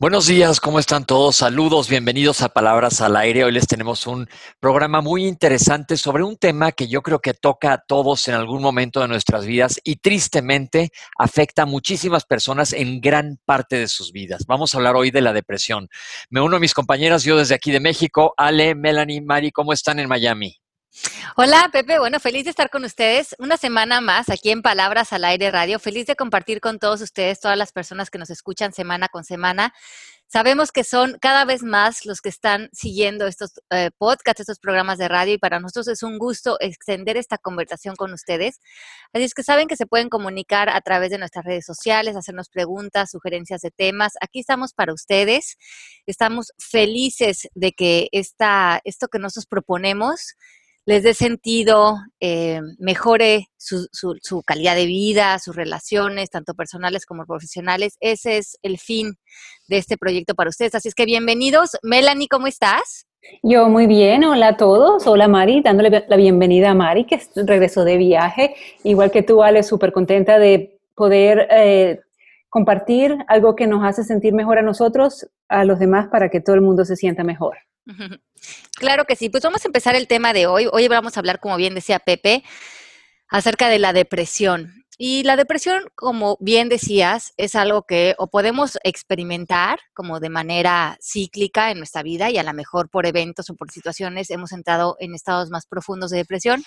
Buenos días, ¿cómo están todos? Saludos, bienvenidos a Palabras al Aire. Hoy les tenemos un programa muy interesante sobre un tema que yo creo que toca a todos en algún momento de nuestras vidas y tristemente afecta a muchísimas personas en gran parte de sus vidas. Vamos a hablar hoy de la depresión. Me uno a mis compañeras, yo desde aquí de México, Ale, Melanie, Mari, ¿cómo están en Miami? Hola Pepe, bueno, feliz de estar con ustedes una semana más aquí en Palabras al Aire Radio, feliz de compartir con todos ustedes, todas las personas que nos escuchan semana con semana. Sabemos que son cada vez más los que están siguiendo estos eh, podcasts, estos programas de radio y para nosotros es un gusto extender esta conversación con ustedes. Así es que saben que se pueden comunicar a través de nuestras redes sociales, hacernos preguntas, sugerencias de temas. Aquí estamos para ustedes. Estamos felices de que esta, esto que nosotros proponemos les dé sentido, eh, mejore su, su, calidad de vida, sus relaciones, tanto personales como profesionales. Ese es el fin de este proyecto para ustedes. Así es que bienvenidos. Melanie, ¿cómo estás? Yo muy bien, hola a todos, hola Mari, dándole la bienvenida a Mari que regresó de viaje, igual que tú, Ale, súper contenta de poder eh, compartir algo que nos hace sentir mejor a nosotros, a los demás, para que todo el mundo se sienta mejor. Claro que sí. Pues vamos a empezar el tema de hoy. Hoy vamos a hablar, como bien decía Pepe, acerca de la depresión. Y la depresión, como bien decías, es algo que o podemos experimentar como de manera cíclica en nuestra vida y a lo mejor por eventos o por situaciones hemos entrado en estados más profundos de depresión.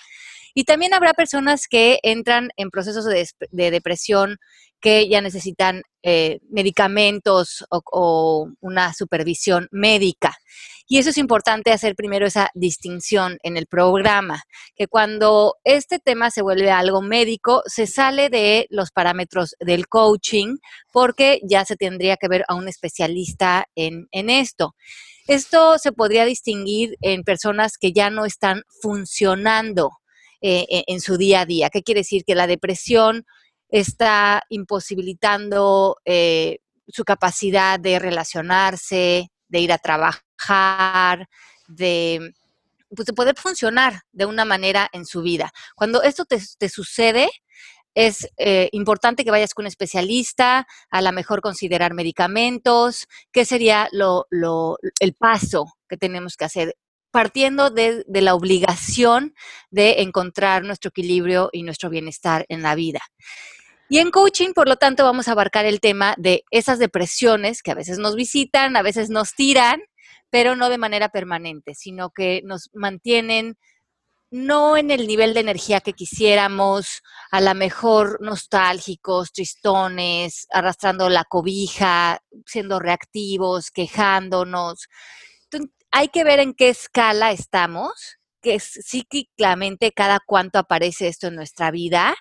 Y también habrá personas que entran en procesos de, depresión que ya necesitan eh, medicamentos o una supervisión médica. Y eso es importante hacer primero esa distinción en el programa, que cuando este tema se vuelve algo médico, se sale de los parámetros del coaching porque ya se tendría que ver a un especialista en, esto. Esto se podría distinguir en personas que ya no están funcionando eh, e, en su día a día. ¿Qué quiere decir? Que la depresión está imposibilitando eh, su capacidad de relacionarse, de ir a trabajar de, pues, de poder funcionar de una manera en su vida. Cuando esto te, sucede, es eh, importante que vayas con un especialista, a lo mejor considerar medicamentos, qué sería lo, el paso que tenemos que hacer, partiendo de, de, la obligación de encontrar nuestro equilibrio y nuestro bienestar en la vida. Y en coaching, por lo tanto, vamos a abarcar el tema de esas depresiones que a veces nos visitan, a veces nos tiran pero no de manera permanente, sino que nos mantienen no en el nivel de energía que quisiéramos, a lo mejor nostálgicos, tristones, arrastrando la cobija, siendo reactivos, quejándonos. hay que ver en qué escala estamos, que es cíclicamente cada cuánto aparece esto en nuestra vida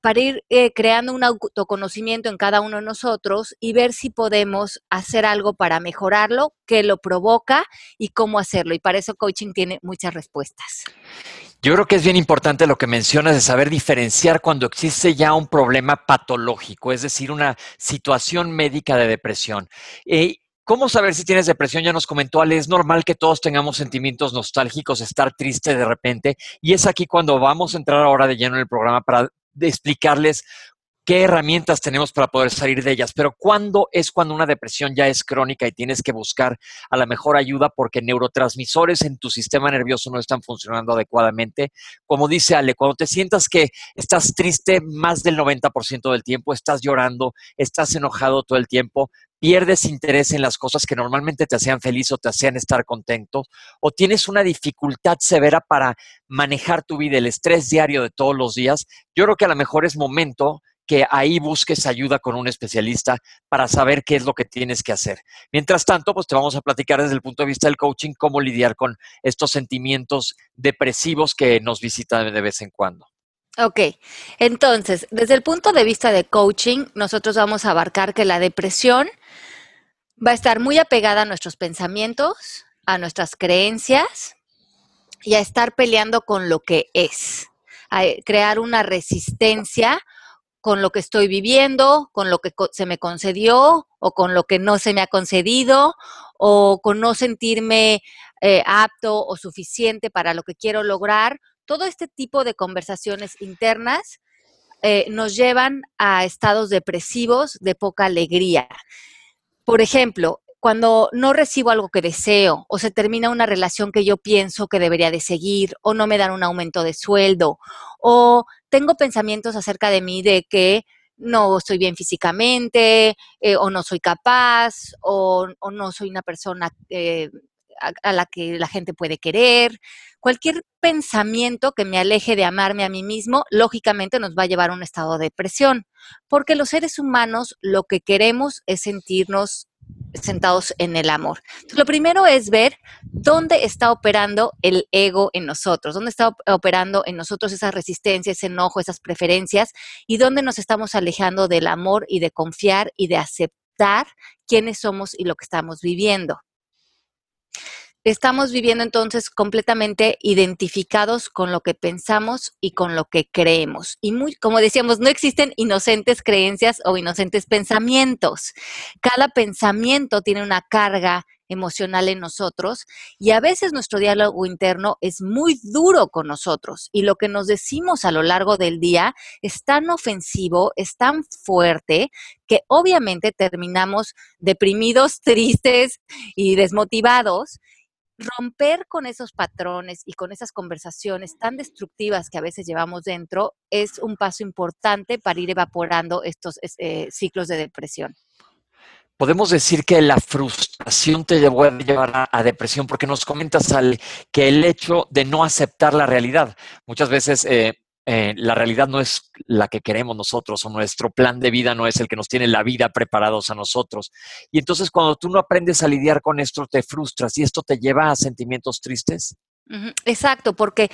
para ir eh, creando un autoconocimiento en cada uno de nosotros y ver si podemos hacer algo para mejorarlo, qué lo provoca y cómo hacerlo. Y para eso coaching tiene muchas respuestas. Yo creo que es bien importante lo que mencionas de saber diferenciar cuando existe ya un problema patológico, es decir, una situación médica de depresión. Eh, ¿Cómo saber si tienes depresión? Ya nos comentó Ale, es normal que todos tengamos sentimientos nostálgicos, estar triste de repente, y es aquí cuando vamos a entrar ahora de lleno en el programa para de explicarles qué herramientas tenemos para poder salir de ellas, pero ¿cuándo es cuando una depresión ya es crónica y tienes que buscar a la mejor ayuda porque neurotransmisores en tu sistema nervioso no están funcionando adecuadamente? Como dice Ale, cuando te sientas que estás triste más del 90% del tiempo, estás llorando, estás enojado todo el tiempo, pierdes interés en las cosas que normalmente te hacían feliz o te hacían estar contento, o tienes una dificultad severa para manejar tu vida, el estrés diario de todos los días, yo creo que a lo mejor es momento que ahí busques ayuda con un especialista para saber qué es lo que tienes que hacer. Mientras tanto, pues te vamos a platicar desde el punto de vista del coaching cómo lidiar con estos sentimientos depresivos que nos visitan de vez en cuando. Ok, entonces, desde el punto de vista de coaching, nosotros vamos a abarcar que la depresión va a estar muy apegada a nuestros pensamientos, a nuestras creencias y a estar peleando con lo que es, a crear una resistencia con lo que estoy viviendo, con lo que se me concedió o con lo que no se me ha concedido o con no sentirme eh, apto o suficiente para lo que quiero lograr. Todo este tipo de conversaciones internas eh, nos llevan a estados depresivos de poca alegría. Por ejemplo, cuando no recibo algo que deseo o se termina una relación que yo pienso que debería de seguir o no me dan un aumento de sueldo o tengo pensamientos acerca de mí de que no estoy bien físicamente eh, o no soy capaz o, no soy una persona eh, a, la que la gente puede querer. Cualquier pensamiento que me aleje de amarme a mí mismo, lógicamente nos va a llevar a un estado de depresión, porque los seres humanos lo que queremos es sentirnos sentados en el amor. lo primero es ver dónde está operando el ego en nosotros, dónde está operando en nosotros esa resistencia, ese enojo, esas preferencias y dónde nos estamos alejando del amor y de confiar y de aceptar quiénes somos y lo que estamos viviendo estamos viviendo entonces completamente identificados con lo que pensamos y con lo que creemos. Y muy, como decíamos, no existen inocentes creencias o inocentes pensamientos. Cada pensamiento tiene una carga emocional en nosotros y a veces nuestro diálogo interno es muy duro con nosotros y lo que nos decimos a lo largo del día es tan ofensivo, es tan fuerte que obviamente terminamos deprimidos, tristes y desmotivados romper con esos patrones y con esas conversaciones tan destructivas que a veces llevamos dentro es un paso importante para ir evaporando estos eh, ciclos de depresión. Podemos decir que la frustración te llevó a llevar a, depresión porque nos comentas al, que el hecho de no aceptar la realidad. Muchas veces eh, eh, la realidad no es la que queremos nosotros o nuestro plan de vida no es el que nos tiene la vida preparados a nosotros. Y entonces cuando tú no aprendes a lidiar con esto, te frustras y esto te lleva a sentimientos tristes. Exacto, porque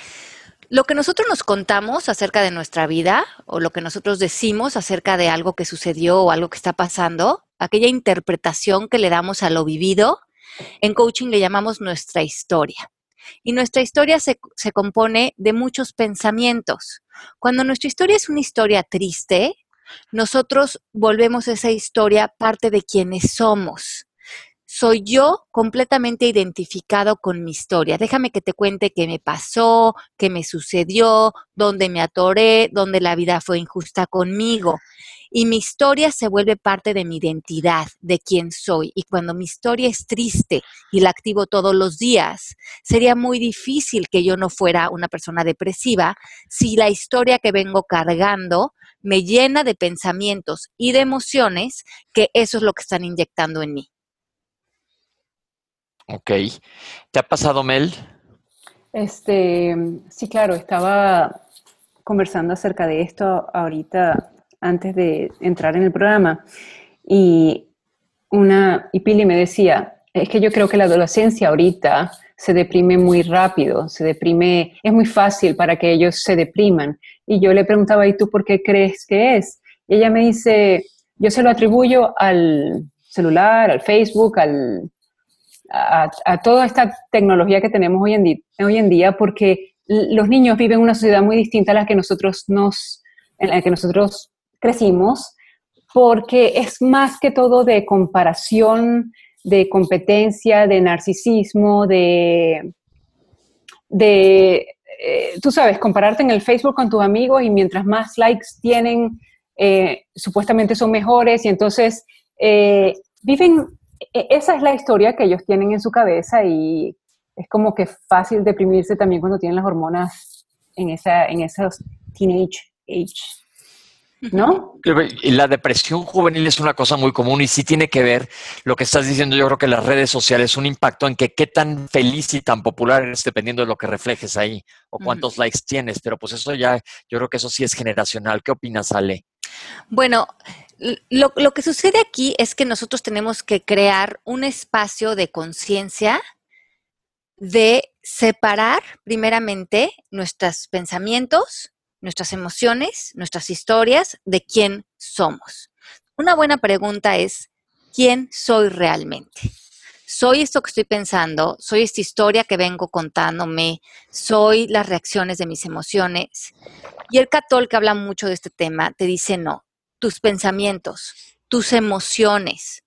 lo que nosotros nos contamos acerca de nuestra vida o lo que nosotros decimos acerca de algo que sucedió o algo que está pasando, aquella interpretación que le damos a lo vivido, en coaching le llamamos nuestra historia. Y nuestra historia se, se, compone de muchos pensamientos. Cuando nuestra historia es una historia triste, nosotros volvemos esa historia parte de quienes somos. Soy yo completamente identificado con mi historia. Déjame que te cuente qué me pasó, qué me sucedió, dónde me atoré, dónde la vida fue injusta conmigo y mi historia se vuelve parte de mi identidad, de quién soy. Y cuando mi historia es triste y la activo todos los días, sería muy difícil que yo no fuera una persona depresiva si la historia que vengo cargando me llena de pensamientos y de emociones que eso es lo que están inyectando en mí. Ok. ¿Te ha pasado, Mel? Este, sí, claro, estaba conversando acerca de esto ahorita antes de entrar en el programa y una y Pili me decía, es que yo creo que la adolescencia ahorita se deprime muy rápido, se deprime, es muy fácil para que ellos se depriman. Y yo le preguntaba, ¿y tú por qué crees que es? Y ella me dice, yo se lo atribuyo al celular, al Facebook, al, a, toda esta tecnología que tenemos hoy en, día, porque los niños viven una sociedad muy distinta a la que nosotros nos, en la que nosotros crecimos, porque es más que todo de comparación, de competencia, de narcisismo, de, de eh, tú sabes, compararte en el Facebook con tus amigos y mientras más likes tienen, eh, supuestamente son mejores y entonces eh, viven, esa es la historia que ellos tienen en su cabeza y es como que fácil deprimirse también cuando tienen las hormonas en, esa, en esos teenage age. ¿no? La depresión juvenil es una cosa muy común y sí tiene que ver lo que estás diciendo. Yo creo que las redes sociales un impacto en que qué tan feliz y tan popular eres dependiendo de lo que reflejes ahí o cuántos likes tienes. Pero pues eso ya, yo creo que eso sí es generacional. ¿Qué opinas, Ale? Bueno, lo, que sucede aquí es que nosotros tenemos que crear un espacio de conciencia de separar primeramente nuestros pensamientos nuestras emociones, nuestras historias, de quién somos. Una buena pregunta es, ¿quién soy realmente? ¿Soy esto que estoy pensando? ¿Soy esta historia que vengo contándome? ¿Soy las reacciones de mis emociones? Y el catol que habla mucho de este tema te dice, no, tus pensamientos, tus emociones,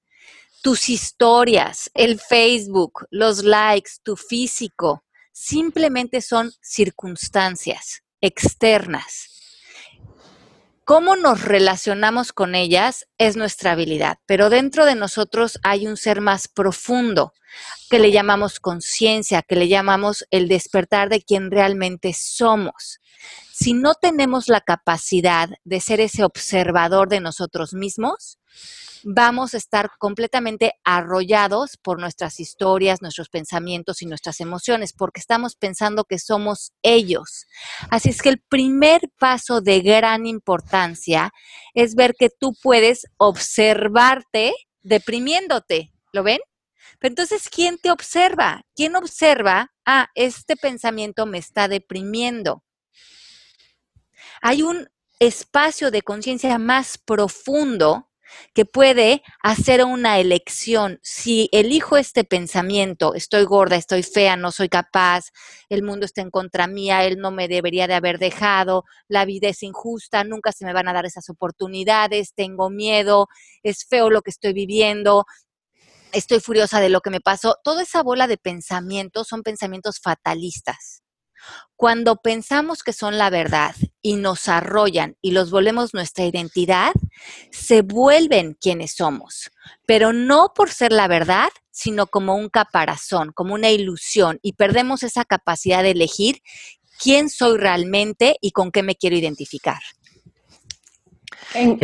tus historias, el Facebook, los likes, tu físico, simplemente son circunstancias externas. Cómo nos relacionamos con ellas es nuestra habilidad, pero dentro de nosotros hay un ser más profundo que le llamamos conciencia, que le llamamos el despertar de quien realmente somos. Si no tenemos la capacidad de ser ese observador de nosotros mismos, vamos a estar completamente arrollados por nuestras historias, nuestros pensamientos y nuestras emociones, porque estamos pensando que somos ellos. Así es que el primer paso de gran importancia es ver que tú puedes observarte deprimiéndote. ¿Lo ven? Pero entonces, ¿quién te observa? ¿Quién observa? Ah, este pensamiento me está deprimiendo. Hay un espacio de conciencia más profundo que puede hacer una elección. Si elijo este pensamiento, estoy gorda, estoy fea, no soy capaz, el mundo está en contra mía, él no me debería de haber dejado, la vida es injusta, nunca se me van a dar esas oportunidades, tengo miedo, es feo lo que estoy viviendo, estoy furiosa de lo que me pasó. Toda esa bola de pensamientos son pensamientos fatalistas. Cuando pensamos que son la verdad y nos arrollan y los volvemos nuestra identidad, se vuelven quienes somos, pero no por ser la verdad, sino como un caparazón, como una ilusión, y perdemos esa capacidad de elegir quién soy realmente y con qué me quiero identificar. En,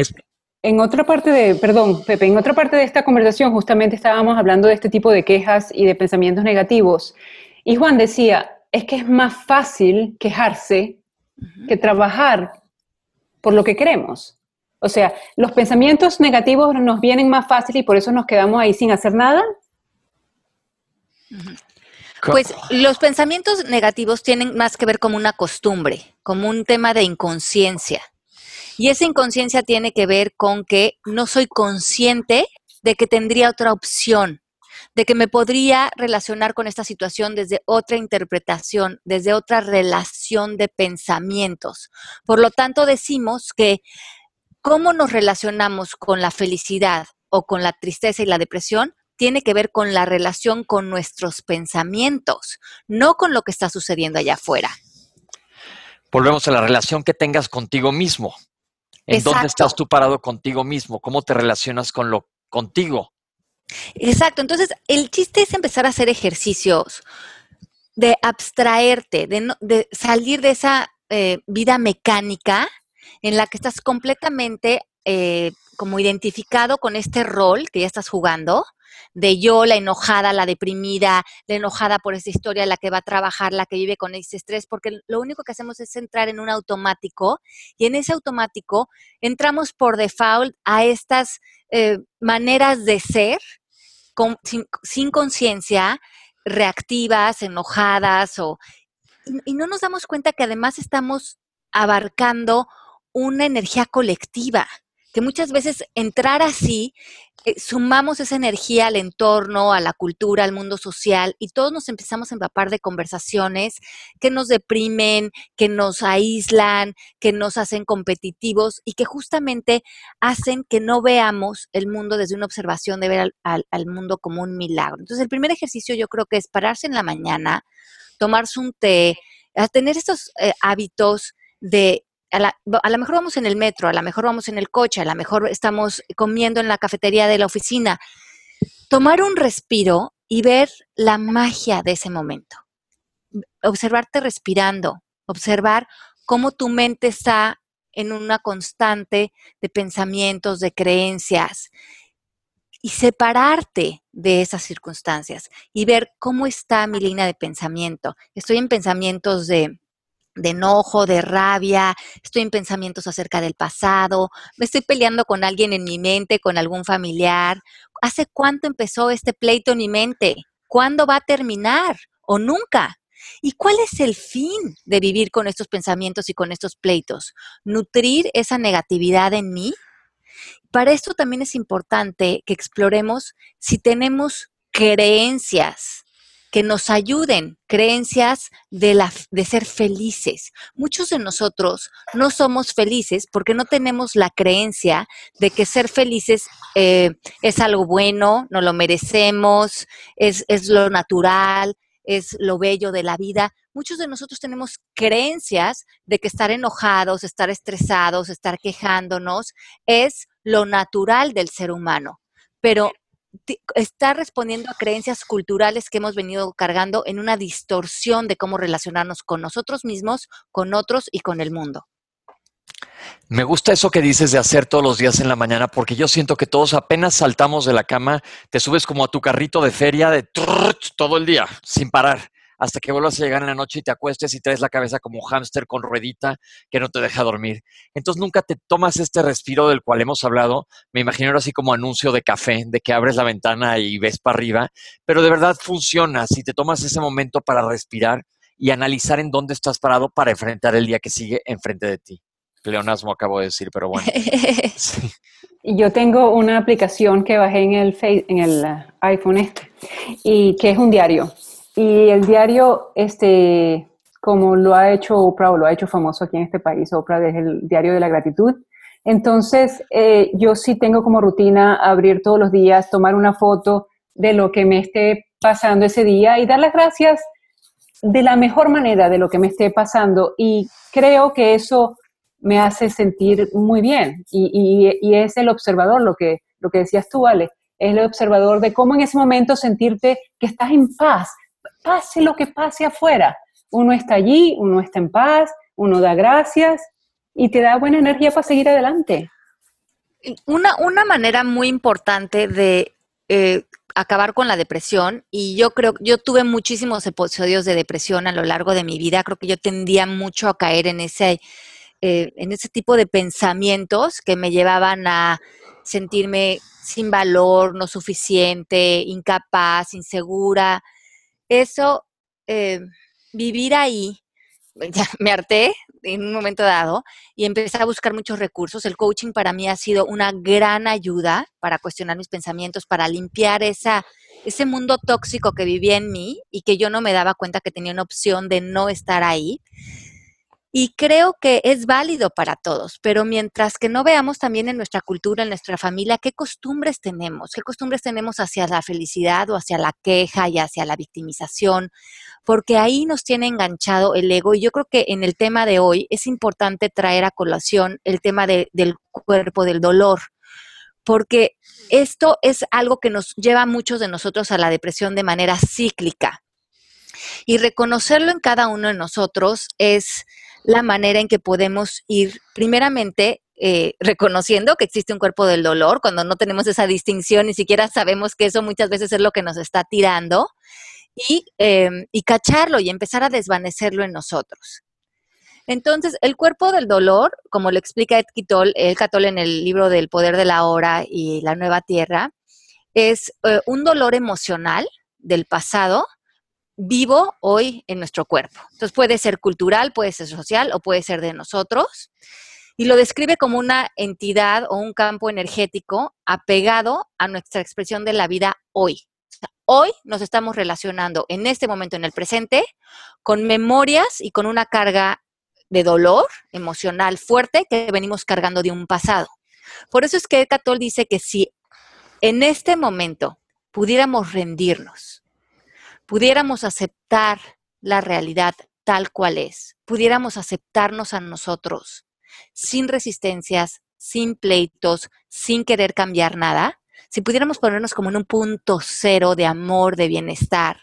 en otra parte de, perdón, Pepe, en otra parte de esta conversación justamente estábamos hablando de este tipo de quejas y de pensamientos negativos. Y Juan decía, es que es más fácil quejarse que trabajar por lo que queremos. O sea, los pensamientos negativos nos vienen más fácil y por eso nos quedamos ahí sin hacer nada. Pues los pensamientos negativos tienen más que ver como una costumbre, como un tema de inconsciencia. Y esa inconsciencia tiene que ver con que no soy consciente de que tendría otra opción de que me podría relacionar con esta situación desde otra interpretación, desde otra relación de pensamientos. Por lo tanto, decimos que cómo nos relacionamos con la felicidad o con la tristeza y la depresión tiene que ver con la relación con nuestros pensamientos, no con lo que está sucediendo allá afuera. Volvemos a la relación que tengas contigo mismo. ¿En dónde estás tú parado contigo mismo? ¿Cómo te relacionas con lo contigo? Exacto, entonces el chiste es empezar a hacer ejercicios de abstraerte, de, salir de esa eh, vida mecánica en la que estás completamente eh, como identificado con este rol que ya estás jugando, de yo, la enojada, la deprimida, la enojada por esa historia, la que va a trabajar, la que vive con ese estrés, porque lo único que hacemos es entrar en un automático y en ese automático entramos por default a estas eh, maneras de ser sin, conciencia, reactivas, enojadas o... y no nos damos cuenta que además estamos abarcando una energía colectiva que muchas veces entrar así, eh, sumamos esa energía al entorno, a la cultura, al mundo social, y todos nos empezamos a empapar de conversaciones que nos deprimen, que nos aíslan, que nos hacen competitivos y que justamente hacen que no veamos el mundo desde una observación de ver al, al mundo como un milagro. Entonces, el primer ejercicio yo creo que es pararse en la mañana, tomarse un té, tener estos eh, hábitos de a, lo mejor vamos en el metro, a lo mejor vamos en el coche, a lo mejor estamos comiendo en la cafetería de la oficina. Tomar un respiro y ver la magia de ese momento. Observarte respirando, observar cómo tu mente está en una constante de pensamientos, de creencias, y separarte de esas circunstancias y ver cómo está mi línea de pensamiento. Estoy en pensamientos de de enojo, de rabia, estoy en pensamientos acerca del pasado, me estoy peleando con alguien en mi mente, con algún familiar. ¿Hace cuánto empezó este pleito en mi mente? ¿Cuándo va a terminar? ¿O nunca? ¿Y cuál es el fin de vivir con estos pensamientos y con estos pleitos? ¿Nutrir esa negatividad en mí? Para esto también es importante que exploremos si tenemos creencias que nos ayuden, creencias de, la, de ser felices. Muchos de nosotros no somos felices porque no tenemos la creencia de que ser felices eh, es algo bueno, no lo merecemos, es, es lo natural, es lo bello de la vida. Muchos de nosotros tenemos creencias de que estar enojados, estar estresados, estar quejándonos es lo natural del ser humano. Pero está respondiendo a creencias culturales que hemos venido cargando en una distorsión de cómo relacionarnos con nosotros mismos, con otros y con el mundo. Me gusta eso que dices de hacer todos los días en la mañana, porque yo siento que todos apenas saltamos de la cama, te subes como a tu carrito de feria de todo el día, sin parar hasta que vuelvas a llegar en la noche y te acuestes y traes la cabeza como hámster con ruedita que no te deja dormir. Entonces nunca te tomas este respiro del cual hemos hablado. Me imagino así como anuncio de café, de que abres la ventana y ves para arriba, pero de verdad funciona si te tomas ese momento para respirar y analizar en dónde estás parado para enfrentar el día que sigue enfrente de ti. Pleonasmo acabo de decir, pero bueno. Yo tengo una aplicación que bajé en el, en el uh, iPhone este y que es un diario y el diario, este, como lo ha hecho Oprah o lo ha hecho famoso aquí en este país, Oprah es el diario de la gratitud. Entonces, eh, yo sí tengo como rutina abrir todos los días, tomar una foto de lo que me esté pasando ese día y dar las gracias de la mejor manera de lo que me esté pasando. Y creo que eso me hace sentir muy bien. Y, y, y es el observador, lo que, lo que decías tú, Ale, es el observador de cómo en ese momento sentirte que estás en paz, pase lo que pase afuera. Uno está allí, uno está en paz, uno da gracias y te da buena energía para seguir adelante. Una, una manera muy importante de eh, acabar con la depresión, y yo creo, yo tuve muchísimos episodios de depresión a lo largo de mi vida, creo que yo tendía mucho a caer en ese, eh, en ese tipo de pensamientos que me llevaban a sentirme sin valor, no suficiente, incapaz, insegura, eso, eh, vivir ahí, ya me harté en un momento dado y empecé a buscar muchos recursos. El coaching para mí ha sido una gran ayuda para cuestionar mis pensamientos, para limpiar esa, ese mundo tóxico que vivía en mí y que yo no me daba cuenta que tenía una opción de no estar ahí. Y creo que es válido para todos, pero mientras que no veamos también en nuestra cultura, en nuestra familia, qué costumbres tenemos, qué costumbres tenemos hacia la felicidad o hacia la queja y hacia la victimización, porque ahí nos tiene enganchado el ego. Y yo creo que en el tema de hoy es importante traer a colación el tema del cuerpo, del dolor, porque esto es algo que nos lleva a muchos de nosotros a la depresión de manera cíclica. Y reconocerlo en cada uno de nosotros es la manera en que podemos ir, primeramente, eh, reconociendo que existe un cuerpo del dolor, cuando no tenemos esa distinción, ni siquiera sabemos que eso muchas veces es lo que nos está tirando, y, em, y cacharlo y empezar a desvanecerlo en nosotros. Entonces, el cuerpo del dolor, como lo explica Ed Kitol, el Catol en el libro del poder de la hora y la nueva tierra, es eh, un dolor emocional del pasado vivo hoy en nuestro cuerpo. Entonces puede ser cultural, puede ser social o puede ser de nosotros. Y lo describe como una entidad o un campo energético apegado a nuestra expresión de la vida hoy. hoy nos estamos relacionando en este momento, en el presente, con memorias y con una carga de dolor emocional fuerte que venimos cargando de un pasado. Por eso es que Catol dice que si en este momento pudiéramos rendirnos pudiéramos aceptar la realidad tal cual es, pudiéramos aceptarnos a nosotros sin resistencias, sin pleitos, sin querer cambiar nada, si pudiéramos ponernos como en un punto cero de amor, de bienestar,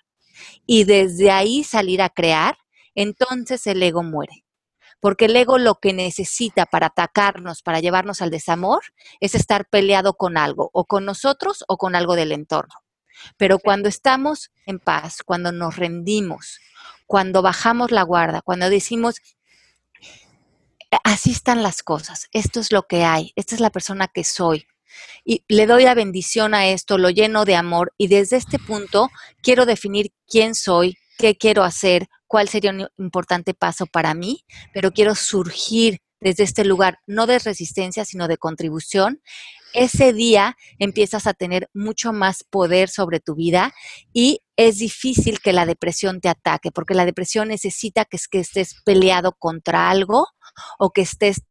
y desde ahí salir a crear, entonces el ego muere. Porque el ego lo que necesita para atacarnos, para llevarnos al desamor, es estar peleado con algo, o con nosotros o con algo del entorno. Pero cuando estamos en paz, cuando nos rendimos, cuando bajamos la guarda, cuando decimos, así están las cosas, esto es lo que hay, esta es la persona que soy. Y le doy la bendición a esto, lo lleno de amor y desde este punto quiero definir quién soy, qué quiero hacer, cuál sería un importante paso para mí, pero quiero surgir desde este lugar, no de resistencia, sino de contribución, ese día empiezas a tener mucho más poder sobre tu vida y es difícil que la depresión te ataque, porque la depresión necesita que, que estés peleado contra algo o que estés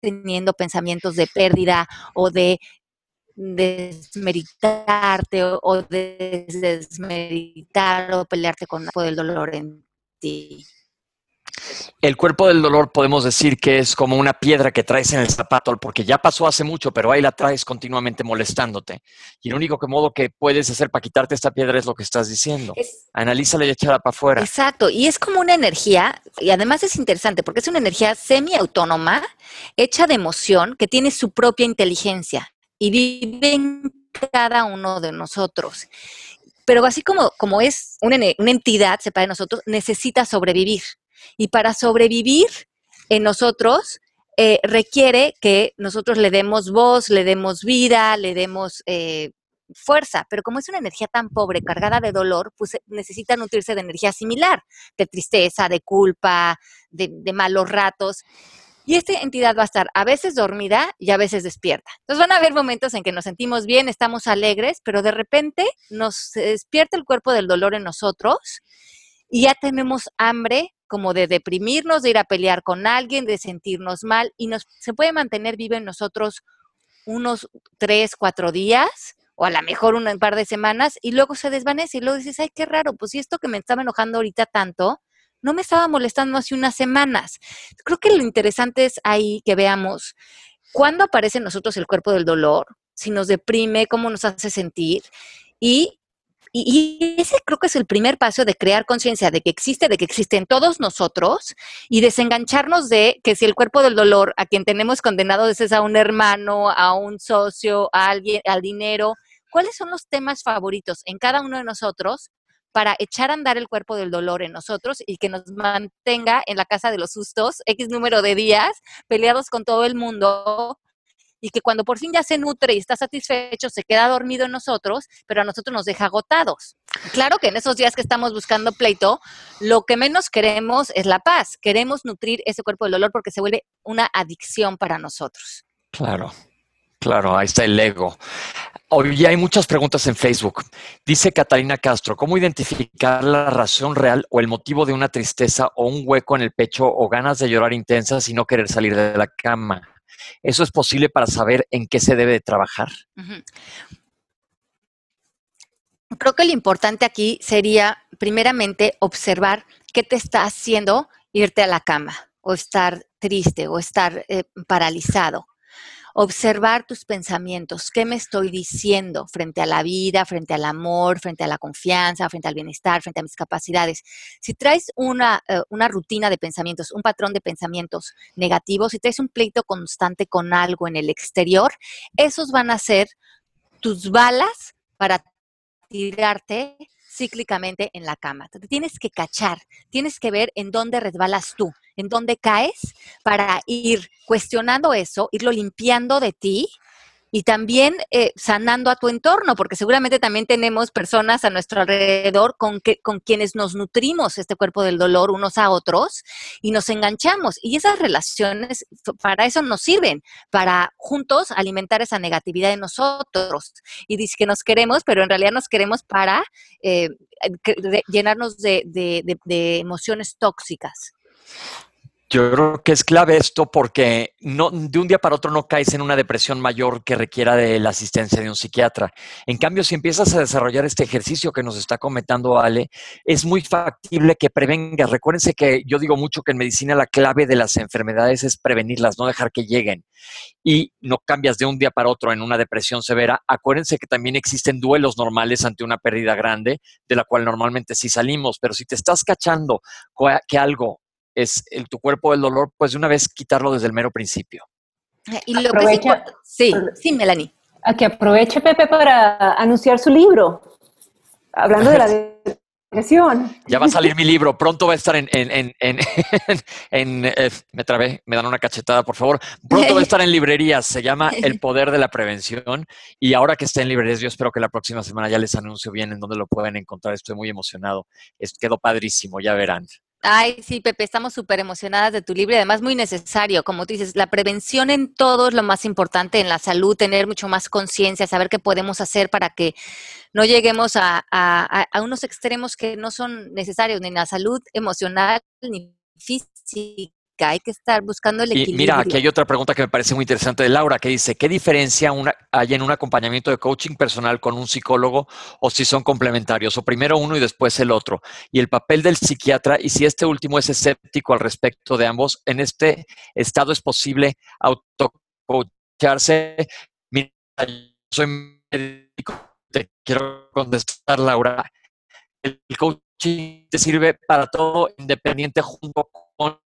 teniendo pensamientos de pérdida o de desmeritarte o, desmeritar o pelearte con el dolor en ti. El cuerpo del dolor podemos decir que es como una piedra que traes en el zapato, porque ya pasó hace mucho, pero ahí la traes continuamente molestándote. Y el único modo que puedes hacer para quitarte esta piedra es lo que estás diciendo. Analízala y échala para afuera. Exacto, y es como una energía, y además es interesante porque es una energía semi-autónoma, hecha de emoción, que tiene su propia inteligencia y vive en cada uno de nosotros. Pero así como, como es una, una entidad separada de nosotros, necesita sobrevivir. Y para sobrevivir en nosotros, eh, requiere que nosotros le demos voz, le demos vida, le demos eh, fuerza, pero como es una energía tan pobre, cargada de dolor, pues necesita nutrirse de energía similar, de tristeza, de culpa, de, de malos ratos. Y esta entidad va a estar a veces dormida y a veces despierta. Entonces van a haber momentos en que nos sentimos bien, estamos alegres, pero de repente nos despierta el cuerpo del dolor en nosotros y ya tenemos hambre como de deprimirnos, de ir a pelear con alguien, de sentirnos mal y nos, se puede mantener vivo en nosotros unos tres, cuatro días o a lo mejor un par de semanas y luego se desvanece y luego dices, ay, qué raro, pues si esto que me estaba enojando ahorita tanto, no me estaba molestando hace unas semanas. Creo que lo interesante es ahí que veamos cuándo aparece en nosotros el cuerpo del dolor, si nos deprime, cómo nos hace sentir y y, ese creo que es el primer paso de crear conciencia de que existe, de que existen todos nosotros y desengancharnos de que si el cuerpo del dolor a quien tenemos condenado es a un hermano, a un socio, a alguien, al dinero, ¿cuáles son los temas favoritos en cada uno de nosotros para echar a andar el cuerpo del dolor en nosotros y que nos mantenga en la casa de los sustos X número de días peleados con todo el mundo y que cuando por fin ya se nutre y está satisfecho, se queda dormido en nosotros, pero a nosotros nos deja agotados. Claro que en esos días que estamos buscando pleito, lo que menos queremos es la paz. Queremos nutrir ese cuerpo del dolor porque se vuelve una adicción para nosotros. Claro, claro, ahí está el ego. Hoy hay muchas preguntas en Facebook. Dice Catalina Castro, ¿cómo identificar la razón real o el motivo de una tristeza o un hueco en el pecho o ganas de llorar intensas y no querer salir de la cama? ¿Eso es posible para saber en qué se debe de trabajar? Creo que lo importante aquí sería, primeramente, observar qué te está haciendo irte a la cama o estar triste o estar eh, paralizado observar tus pensamientos, qué me estoy diciendo frente a la vida, frente al amor, frente a la confianza, frente al bienestar, frente a mis capacidades. Si traes una, eh, una rutina de pensamientos, un patrón de pensamientos negativos, si traes un pleito constante con algo en el exterior, esos van a ser tus balas para tirarte cíclicamente en la cama. Te tienes que cachar, tienes que ver en dónde resbalas tú, en dónde caes para ir cuestionando eso, irlo limpiando de ti y también eh, sanando a tu entorno, porque seguramente también tenemos personas a nuestro alrededor con, que, con quienes nos nutrimos este cuerpo del dolor unos a otros y nos enganchamos. Y esas relaciones para eso nos sirven, para juntos alimentar esa negatividad de nosotros. Y dice que nos queremos, pero en realidad nos queremos para eh, llenarnos de, de emociones tóxicas. Yo creo que es clave esto porque no, de un día para otro no caes en una depresión mayor que requiera de la asistencia de un psiquiatra. En cambio, si empiezas a desarrollar este ejercicio que nos está comentando Ale, es muy factible que prevengas. Recuérdense que yo digo mucho que en medicina la clave de las enfermedades es prevenirlas, no dejar que lleguen. Y no cambias de un día para otro en una depresión severa. Acuérdense que también existen duelos normales ante una pérdida grande, de la cual normalmente sí salimos. Pero si te estás cachando que algo es el, tu cuerpo del dolor, pues de una vez quitarlo desde el mero principio. Y lo aprovecha, que sí, sí, Melanie. A que aproveche Pepe para anunciar su libro, hablando de la depresión. Ya va a salir mi libro, pronto va a estar en, en, en, en eh, me trabé, me dan una cachetada, por favor. Pronto va a estar en librerías, se llama El Poder de la Prevención y ahora que esté en librerías, yo espero que la próxima semana ya les anuncio bien en dónde lo pueden encontrar, estoy muy emocionado, es, quedó padrísimo, ya verán. Ay, sí, Pepe, estamos súper emocionadas de tu libro y además muy necesario. Como tú dices, la prevención en todo es lo más importante en la salud, tener mucho más conciencia, saber qué podemos hacer para que no lleguemos a, a, unos extremos que no son necesarios ni en la salud emocional ni física hay que estar buscando el equilibrio. Y mira, aquí hay otra pregunta que me parece muy interesante de Laura, que dice, ¿qué diferencia hay en un acompañamiento de coaching personal con un psicólogo o si son complementarios, o primero uno y después el otro? Y el papel del psiquiatra, y si este último es escéptico al respecto de ambos, ¿en este estado es posible autocoacharse? Mira, soy médico, te quiero contestar, Laura. El coaching te sirve para todo independiente junto con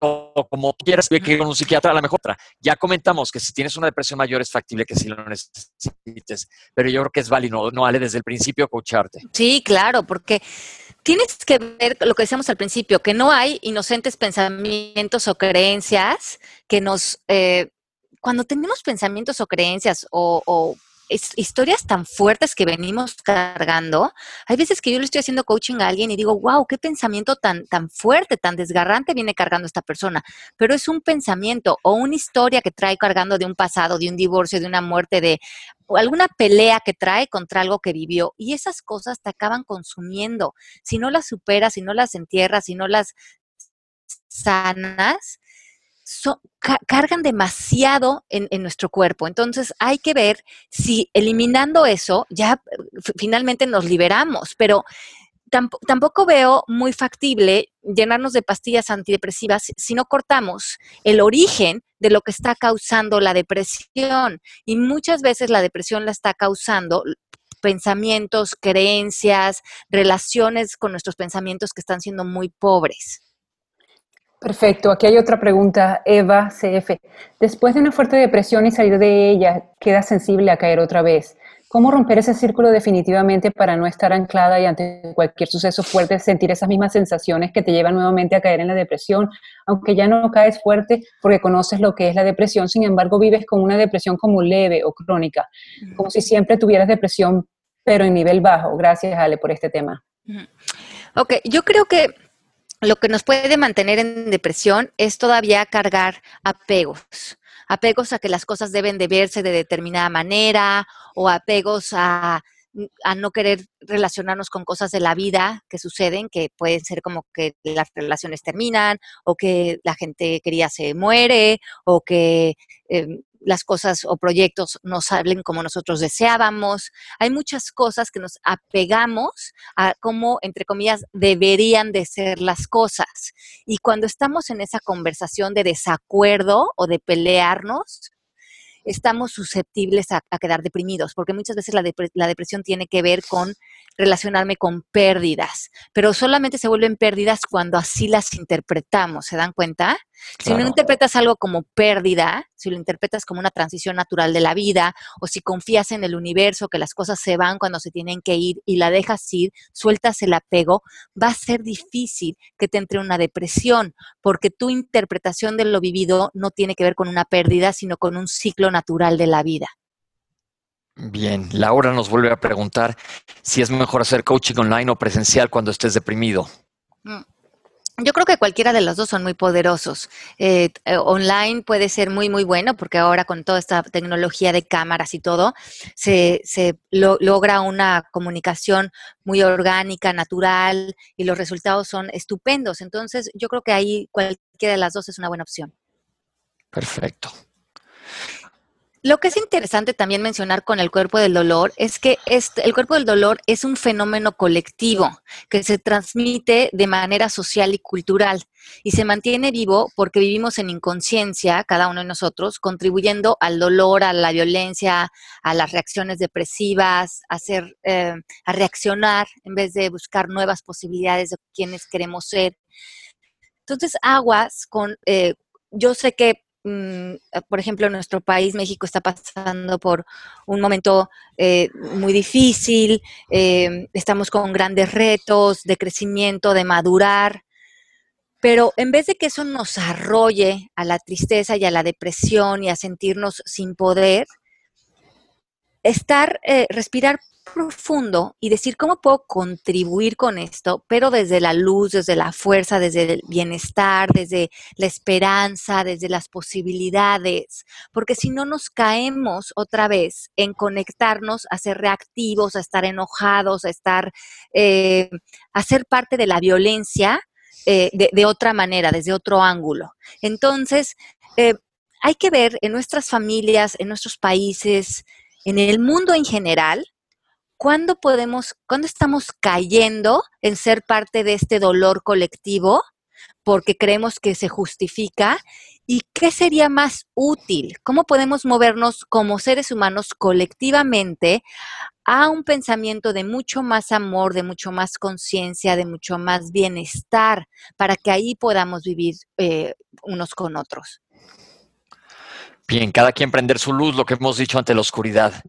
o como quieras que ir con un psiquiatra, a la mejor. Ya comentamos que si tienes una depresión mayor es factible que sí lo necesites, pero yo creo que es válido, no vale desde el principio coacharte. Sí, claro, porque tienes que ver lo que decíamos al principio, que no hay inocentes pensamientos o creencias que nos... Eh, cuando tenemos pensamientos o creencias o, o historias tan fuertes que venimos cargando, hay veces que yo le estoy haciendo coaching a alguien y digo, wow, qué pensamiento tan, tan fuerte, tan desgarrante viene cargando esta persona. Pero es un pensamiento o una historia que trae cargando de un pasado, de un divorcio, de una muerte, de alguna pelea que trae contra algo que vivió. Y esas cosas te acaban consumiendo. Si no las superas, si no las entierras, si no las sanas, cargan demasiado en, nuestro cuerpo. Entonces hay que ver si eliminando eso ya finalmente nos liberamos, pero tampoco veo muy factible llenarnos de pastillas antidepresivas si no cortamos el origen de lo que está causando la depresión. Y muchas veces la depresión la está causando pensamientos, creencias, relaciones con nuestros pensamientos que están siendo muy pobres. Perfecto. Aquí hay otra pregunta, Eva CF. Después de una fuerte depresión y salir de ella, queda sensible a caer otra vez. ¿Cómo romper ese círculo definitivamente para no estar anclada y ante cualquier suceso fuerte sentir esas mismas sensaciones que te llevan nuevamente a caer en la depresión, aunque ya no caes fuerte porque conoces lo que es la depresión, sin embargo vives con una depresión como leve o crónica, como si siempre tuvieras depresión pero en nivel bajo? Gracias, Ale, por este tema. Ok, yo creo que lo que nos puede mantener en depresión es todavía cargar apegos. Apegos a que las cosas deben de verse de determinada manera o apegos a, no querer relacionarnos con cosas de la vida que suceden, que pueden ser como que las relaciones terminan o que la gente quería se muere o que em, las cosas o proyectos no salen como nosotros deseábamos. Hay muchas cosas que nos apegamos a cómo, entre comillas, deberían de ser las cosas. Y cuando estamos en esa conversación de desacuerdo o de pelearnos, estamos susceptibles a, quedar deprimidos, porque muchas veces la, la, depresión tiene que ver con relacionarme con pérdidas, pero solamente se vuelven pérdidas cuando así las interpretamos, ¿se dan cuenta? Si no interpretas algo como pérdida, si lo interpretas como una transición natural de la vida, o si confías en el universo, que las cosas se van cuando se tienen que ir y la dejas ir, sueltas el apego, va a ser difícil que te entre una depresión, porque tu interpretación de lo vivido no tiene que ver con una pérdida, sino con un ciclo natural de la vida. Bien, Laura nos vuelve a preguntar si es mejor hacer coaching online o presencial cuando estés deprimido. Mm. Yo creo que cualquiera de los dos son muy poderosos. Eh, eh, online puede ser muy, muy bueno porque ahora con toda esta tecnología de cámaras y todo, se, logra una comunicación muy orgánica, natural y los resultados son estupendos. Entonces, yo creo que ahí cualquiera de las dos es una buena opción. Perfecto. Lo que es interesante también mencionar con el cuerpo del dolor es que este, el cuerpo del dolor es un fenómeno colectivo que se transmite de manera social y cultural y se mantiene vivo porque vivimos en inconsciencia, cada uno de nosotros, contribuyendo al dolor, a la violencia, a las reacciones depresivas, a, eh, reaccionar en vez de buscar nuevas posibilidades de quienes queremos ser. Entonces, aguas con... Eh, yo sé que por ejemplo, nuestro país, México, está pasando por un momento eh, muy difícil, eh, estamos con grandes retos de crecimiento, de madurar, pero en vez de que eso nos arrolle a la tristeza y a la depresión y a sentirnos sin poder, estar, respirar profundo y decir cómo puedo contribuir con esto, pero desde la luz, desde la fuerza, desde el bienestar, desde la esperanza, desde las posibilidades, porque si no nos caemos otra vez en conectarnos a ser reactivos, a estar enojados, a estar, eh, a ser parte de la violencia eh, de, otra manera, desde otro ángulo. Entonces, eh, hay que ver en nuestras familias, en nuestros países, en el mundo en general, ¿cuándo podemos, cuándo estamos cayendo en ser parte de este dolor colectivo porque creemos que se justifica? ¿Y qué sería más útil? ¿Cómo podemos movernos como seres humanos colectivamente a un pensamiento de mucho más amor, de mucho más conciencia, de mucho más bienestar, para que ahí podamos vivir eh, unos con otros? Bien, cada quien prender su luz, lo que hemos dicho ante la oscuridad.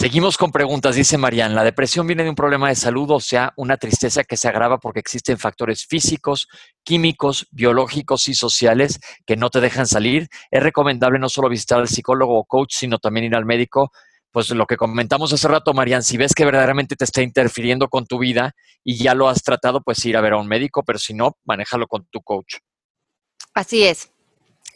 Seguimos con preguntas, dice Marian. ¿La depresión viene de un problema de salud o sea una tristeza que se agrava porque existen factores físicos, químicos, biológicos y sociales que no te dejan salir? ¿Es recomendable no solo visitar al psicólogo o coach, sino también ir al médico? Pues lo que comentamos hace rato, Marian, si ves que verdaderamente te está interfiriendo con tu vida y ya lo has tratado, pues ir a ver a un médico, pero si no, manéjalo con tu coach. Así es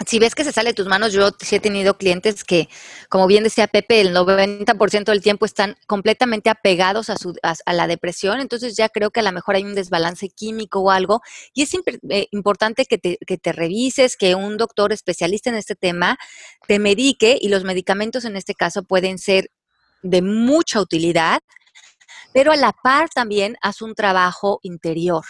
si ves que se sale de tus manos, yo sí he tenido clientes que, como bien decía Pepe, el 90% del tiempo están completamente apegados a, su, a, la depresión, entonces ya creo que a lo mejor hay un desbalance químico o algo, y es eh, importante que te, que te revises, que un doctor especialista en este tema te medique, y los medicamentos en este caso pueden ser de mucha utilidad, pero a la par también haz un trabajo interior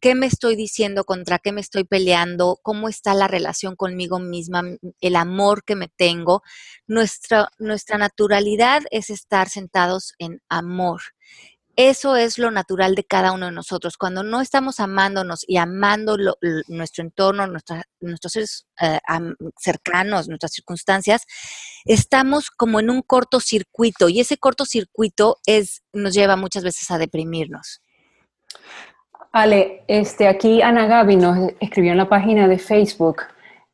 qué me estoy diciendo, contra qué me estoy peleando, cómo está la relación conmigo misma, el amor que me tengo. Nuestra, nuestra naturalidad es estar sentados en amor. Eso es lo natural de cada uno de nosotros. Cuando no estamos amándonos y amando nuestro entorno, nuestros seres eh, cercanos, nuestras circunstancias, estamos como en un cortocircuito y ese cortocircuito es, nos lleva muchas veces a deprimirnos. Ale, este, aquí Ana Gaby nos escribió en la página de Facebook,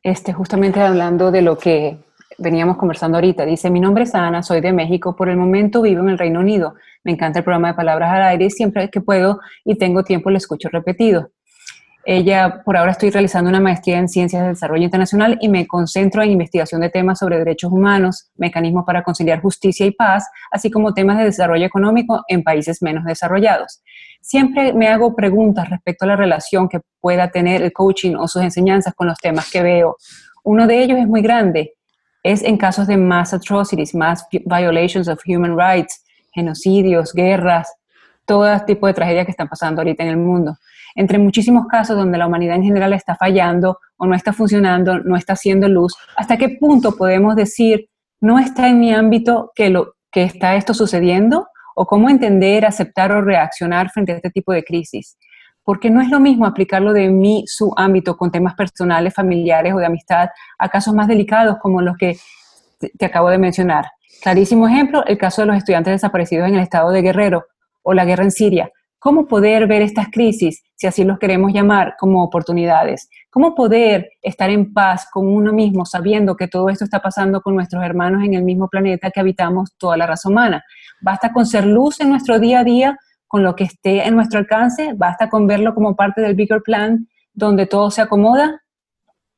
este, justamente hablando de lo que veníamos conversando ahorita. Dice, mi nombre es Ana, soy de México, por el momento vivo en el Reino Unido. Me encanta el programa de Palabras al Aire, siempre que puedo y tengo tiempo lo escucho repetido. Ella, por ahora estoy realizando una maestría en Ciencias de Desarrollo Internacional y me concentro en investigación de temas sobre derechos humanos, mecanismos para conciliar justicia y paz, así como temas de desarrollo económico en países menos desarrollados. Siempre me hago preguntas respecto a la relación que pueda tener el coaching o sus enseñanzas con los temas que veo. Uno de ellos es muy grande, es en casos de mass atrocities, mass violations of human rights, genocidios, guerras, todo tipo de tragedias que están pasando ahorita en el mundo entre muchísimos casos donde la humanidad en general está fallando o no está funcionando, no está haciendo luz, ¿hasta qué punto podemos decir, no está en mi ámbito que, lo, que está esto sucediendo? ¿O cómo entender, aceptar o reaccionar frente a este tipo de crisis? Porque no es lo mismo aplicarlo de mí, su ámbito, con temas personales, familiares o de amistad, a casos más delicados como los que te acabo de mencionar. Clarísimo ejemplo, el caso de los estudiantes desaparecidos en el estado de Guerrero o la guerra en Siria cómo poder ver estas crisis, si así los queremos llamar, como oportunidades, cómo poder estar en paz con uno mismo sabiendo que todo esto está pasando con nuestros hermanos en el mismo planeta que habitamos toda la raza humana. Basta con ser luz en nuestro día a día, con lo que esté en nuestro alcance, basta con verlo como parte del bigger plan donde todo se acomoda.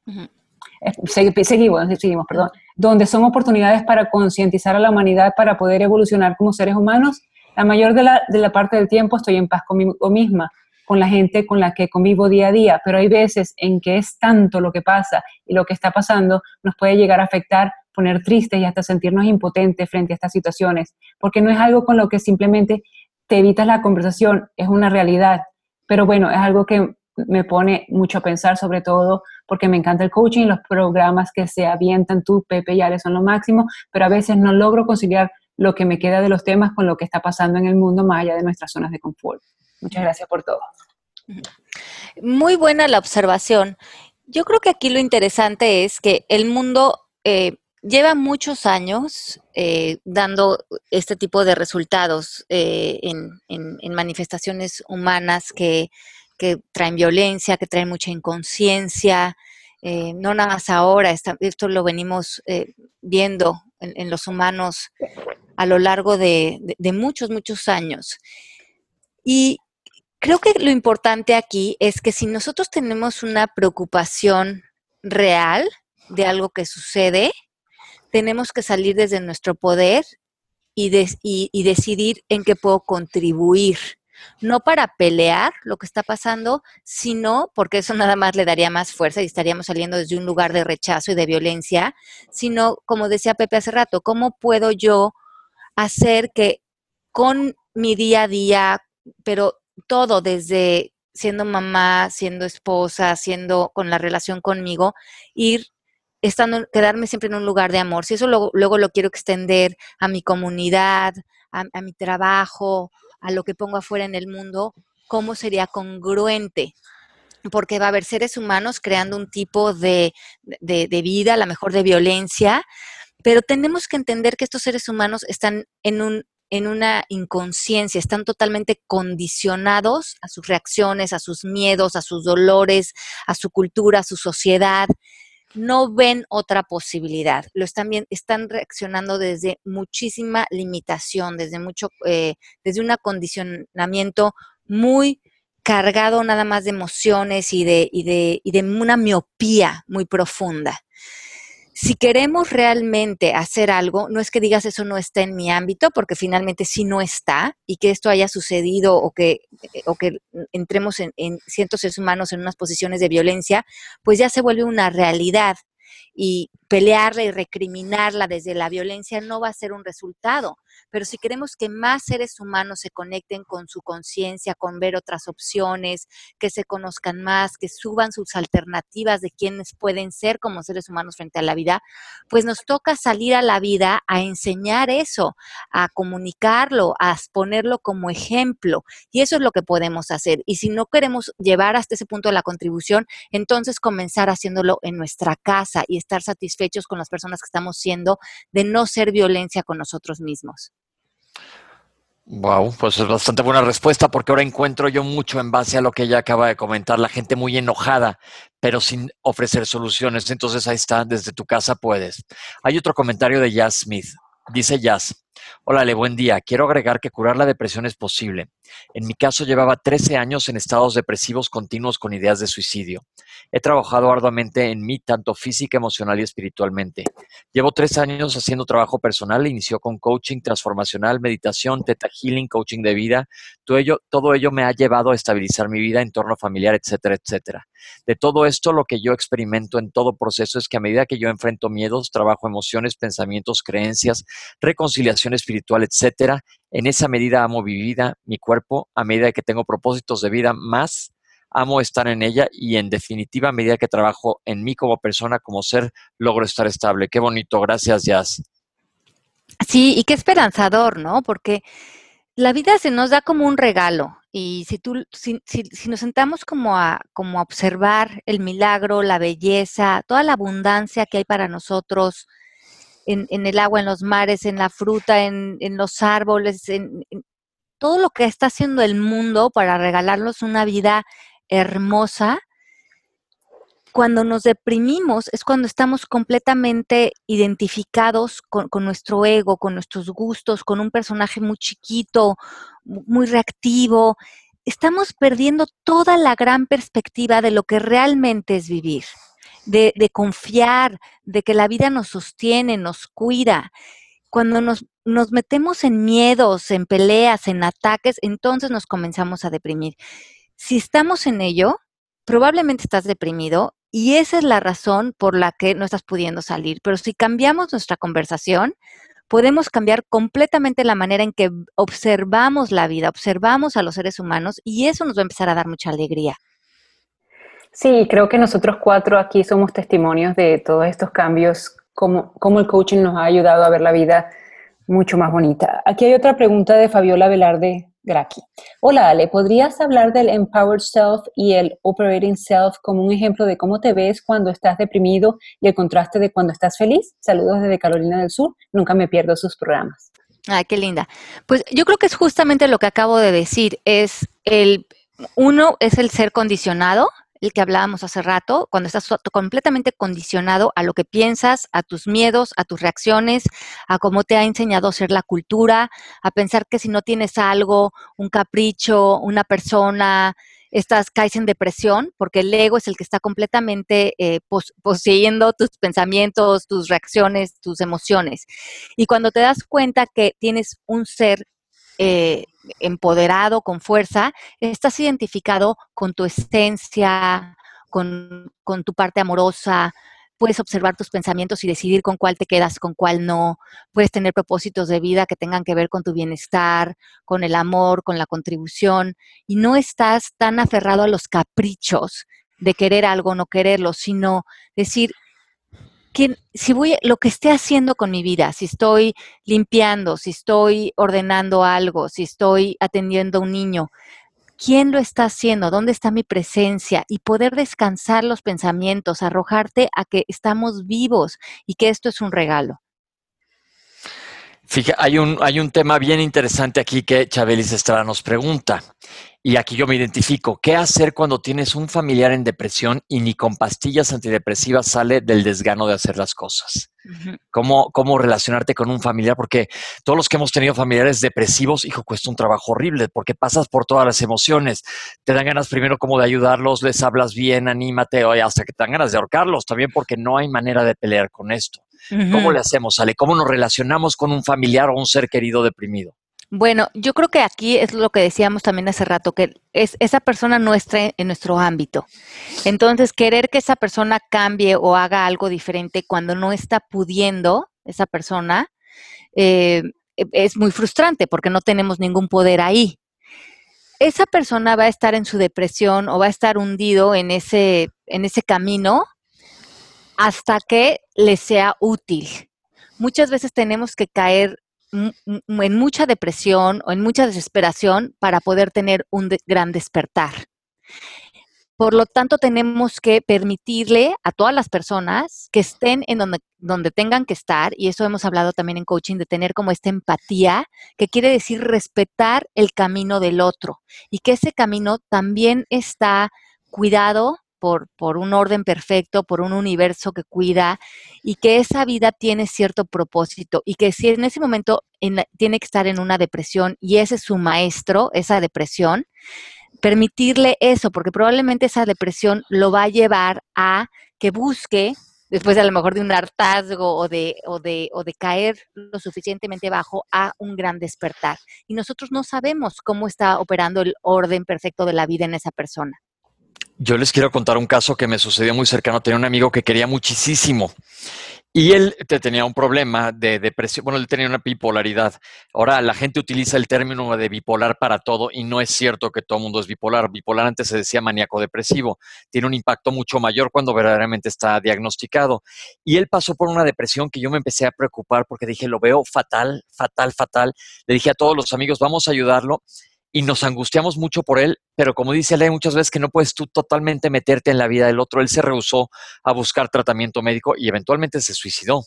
Eh, seguimos, seguimos, perdón, donde son oportunidades para concientizar a la humanidad para poder evolucionar como seres humanos la mayor de la, parte del tiempo estoy en paz conmigo misma, con la gente con la que convivo día a día, pero hay veces en que es tanto lo que pasa y lo que está pasando nos puede llegar a afectar, poner tristes y hasta sentirnos impotentes frente a estas situaciones, porque no es algo con lo que simplemente te evitas la conversación, es una realidad. Pero bueno, es algo que me pone mucho a pensar, sobre todo porque me encanta el coaching, los programas que se avientan tú, Pepe y Ale son lo máximo, pero a veces no logro conciliar lo que me queda de los temas con lo que está pasando en el mundo más allá de nuestras zonas de confort. Muchas gracias por todo. Muy buena la observación. Yo creo que aquí lo interesante es que el mundo eh, lleva muchos años eh, dando este tipo de resultados eh, en, manifestaciones humanas que, traen violencia, que traen mucha inconsciencia. no nada más ahora, esto lo venimos viendo en, los humanos a lo largo de, muchos, muchos años. Y creo que lo importante aquí es que si nosotros tenemos una preocupación real de algo que sucede, tenemos que salir desde nuestro poder y, y, decidir en qué puedo contribuir. No para pelear lo que está pasando, sino porque eso nada más le daría más fuerza y estaríamos saliendo desde un lugar de rechazo y de violencia, sino, como decía Pepe hace rato, ¿cómo puedo yo hacer que con mi día a día, pero todo desde siendo mamá, siendo esposa, siendo con la relación conmigo, ir estando, quedarme siempre en un lugar de amor. Si eso luego, lo quiero extender a mi comunidad, a, mi trabajo, a lo que pongo afuera en el mundo, ¿cómo sería congruente? Porque va a haber seres humanos creando un tipo de, de, vida, a lo mejor de violencia, pero tenemos que entender que estos seres humanos están en un en una inconsciencia, están totalmente condicionados a sus reacciones, a sus miedos, a sus dolores, a su cultura, a su sociedad. No ven otra posibilidad. Lo están bien, están reaccionando desde muchísima limitación, desde mucho, eh, desde un acondicionamiento muy cargado nada más de emociones y de, y de, y de una miopía muy profunda si queremos realmente hacer algo, no es que digas eso no está en mi ámbito, porque finalmente sí no está, y que esto haya sucedido o que, o que entremos en, en ciertos seres humanos en unas posiciones de violencia, pues ya se vuelve una realidad y pelearla y recriminarla desde la violencia no va a ser un resultado. Pero si queremos que más seres humanos se conecten con su conciencia, con ver otras opciones, que se conozcan más, que suban sus alternativas de quiénes pueden ser como seres humanos frente a la vida, pues nos toca salir a la vida a enseñar eso, a comunicarlo, a ponerlo como ejemplo. Y eso es lo que podemos hacer. Y si no queremos llevar hasta ese punto la contribución, entonces comenzar haciéndolo en nuestra casa y estar satisfechos con las personas que estamos siendo de no ser violencia con nosotros mismos. Wow, pues es bastante buena respuesta porque ahora encuentro yo mucho en base a lo que ella acaba de comentar, la gente muy enojada, pero sin ofrecer soluciones. Entonces ahí está, desde tu casa puedes. Hay otro comentario de Jazz Smith. Dice Jazz, Hola, Le, buen día. Quiero agregar que curar la depresión es posible. En mi caso llevaba 13 años en estados depresivos continuos con ideas de suicidio. He trabajado arduamente en mí, tanto física, emocional y espiritualmente. Llevo tres años haciendo trabajo personal. Inició con coaching transformacional, meditación, teta healing, coaching de vida. Todo ello, todo ello me ha llevado a estabilizar mi vida, entorno familiar, etcétera, etcétera. De todo esto, lo que yo experimento en todo proceso es que a medida que yo enfrento miedos, trabajo emociones, pensamientos, creencias, reconciliación espiritual, etcétera, en esa medida amo mi vida, mi cuerpo, a medida que tengo propósitos de vida más, amo estar en ella y en definitiva a medida que trabajo en mí como persona, como ser, logro estar estable. Qué bonito, gracias Jazz. Sí, y qué esperanzador, ¿no? Porque la vida se nos da como un regalo y si, tú, si, si, nos sentamos como a, como a observar el milagro, la belleza, toda la abundancia que hay para nosotros en, el agua, en los mares, en la fruta, en los árboles, en, todo lo que está haciendo el mundo para regalarnos una vida hermosa, cuando nos deprimimos es cuando estamos completamente identificados con, nuestro ego, con nuestros gustos, con un personaje muy chiquito, muy reactivo. Estamos perdiendo toda la gran perspectiva de lo que realmente es vivir, de, confiar, de que la vida nos sostiene, nos cuida. Cuando nos, nos metemos en miedos, en peleas, en ataques, entonces nos comenzamos a deprimir. Si estamos en ello, probablemente estás deprimido y esa es la razón por la que no estás pudiendo salir. Pero si cambiamos nuestra conversación, podemos cambiar completamente la manera en que observamos la vida, observamos a los seres humanos y eso nos va a empezar a dar mucha alegría. Sí, creo que nosotros cuatro aquí somos testimonios de todos estos cambios, cómo, cómo el coaching nos ha ayudado a ver la vida mucho más bonita. Aquí hay otra pregunta de Fabiola Velarde Graki. Hola Ale, ¿podrías hablar del Empowered Self y el Operating Self como un ejemplo de cómo te ves cuando estás deprimido y el contraste de cuando estás feliz? Saludos desde Carolina del Sur, nunca me pierdo sus programas. Ay, qué linda. Pues yo creo que es justamente lo que acabo de decir, es el, uno es el ser condicionado, el que hablábamos hace rato, cuando estás completamente condicionado a lo que piensas, a tus miedos, a tus reacciones, a cómo te ha enseñado a ser la cultura, a pensar que si no tienes algo, un capricho, una persona, estás, caes en depresión, porque el ego es el que está completamente eh, poseyendo tus pensamientos, tus reacciones, tus emociones. Y cuando te das cuenta que tienes un ser eh, empoderado, con fuerza, estás identificado con tu esencia, con, con tu parte amorosa, puedes observar tus pensamientos y decidir con cuál te quedas, con cuál no. Puedes tener propósitos de vida que tengan que ver con tu bienestar, con el amor, con la contribución, y no estás tan aferrado a los caprichos de querer algo o no quererlo, sino decir, que si voy, lo que esté haciendo con mi vida, si estoy limpiando, si estoy ordenando algo, si estoy atendiendo a un niño, quién lo está haciendo, dónde está mi presencia y poder descansar los pensamientos, arrojarte a que estamos vivos y que esto es un regalo. Fíjate, hay un, hay un tema bien interesante aquí que Chabelis Estrada nos pregunta, y aquí yo me identifico. ¿Qué hacer cuando tienes un familiar en depresión y ni con pastillas antidepresivas sale del desgano de hacer las cosas? ¿Cómo, ¿Cómo relacionarte con un familiar? Porque todos los que hemos tenido familiares depresivos, hijo, cuesta un trabajo horrible porque pasas por todas las emociones. Te dan ganas primero como de ayudarlos, les hablas bien, anímate, hasta que te dan ganas de ahorcarlos también porque no hay manera de pelear con esto. ¿Cómo le hacemos, Ale? ¿Cómo nos relacionamos con un familiar o un ser querido deprimido? Bueno, yo creo que aquí es lo que decíamos también hace rato, que es esa persona nuestra en nuestro ámbito. Entonces, querer que esa persona cambie o haga algo diferente cuando no está pudiendo esa persona eh, es muy frustrante porque no tenemos ningún poder ahí. Esa persona va a estar en su depresión o va a estar hundido en ese, en ese camino hasta que le sea útil. Muchas veces tenemos que caer en mucha depresión o en mucha desesperación para poder tener un gran despertar. Por lo tanto, tenemos que permitirle a todas las personas que estén en donde, donde tengan que estar, y eso hemos hablado también en coaching, de tener como esta empatía, que quiere decir respetar el camino del otro y que ese camino también está cuidado, por, un orden perfecto, por un universo que cuida y que esa vida tiene cierto propósito y que si en ese momento tiene que estar en una depresión y ese es su maestro, esa depresión, permitirle eso, porque probablemente esa depresión lo va a llevar a que busque después a lo mejor de un hartazgo o de, caer lo suficientemente bajo a un gran despertar. Y nosotros no sabemos cómo está operando el orden perfecto de la vida en esa persona. Yo les quiero contar un caso que me sucedió muy cercano. Tenía un amigo que quería muchísimo y él tenía un problema de depresión. Bueno, él tenía una bipolaridad. Ahora la gente utiliza el término de bipolar para todo y no es cierto que todo el mundo es bipolar. Bipolar antes se decía maníaco depresivo. Tiene un impacto mucho mayor cuando verdaderamente está diagnosticado. Y él pasó por una depresión que yo me empecé a preocupar porque dije, lo veo fatal, fatal, fatal. Le dije a todos los amigos, vamos a ayudarlo y nos angustiamos mucho por él, pero como dice Ale muchas veces que no puedes tú totalmente meterte en la vida del otro, él se rehusó a buscar tratamiento médico y eventualmente se suicidó.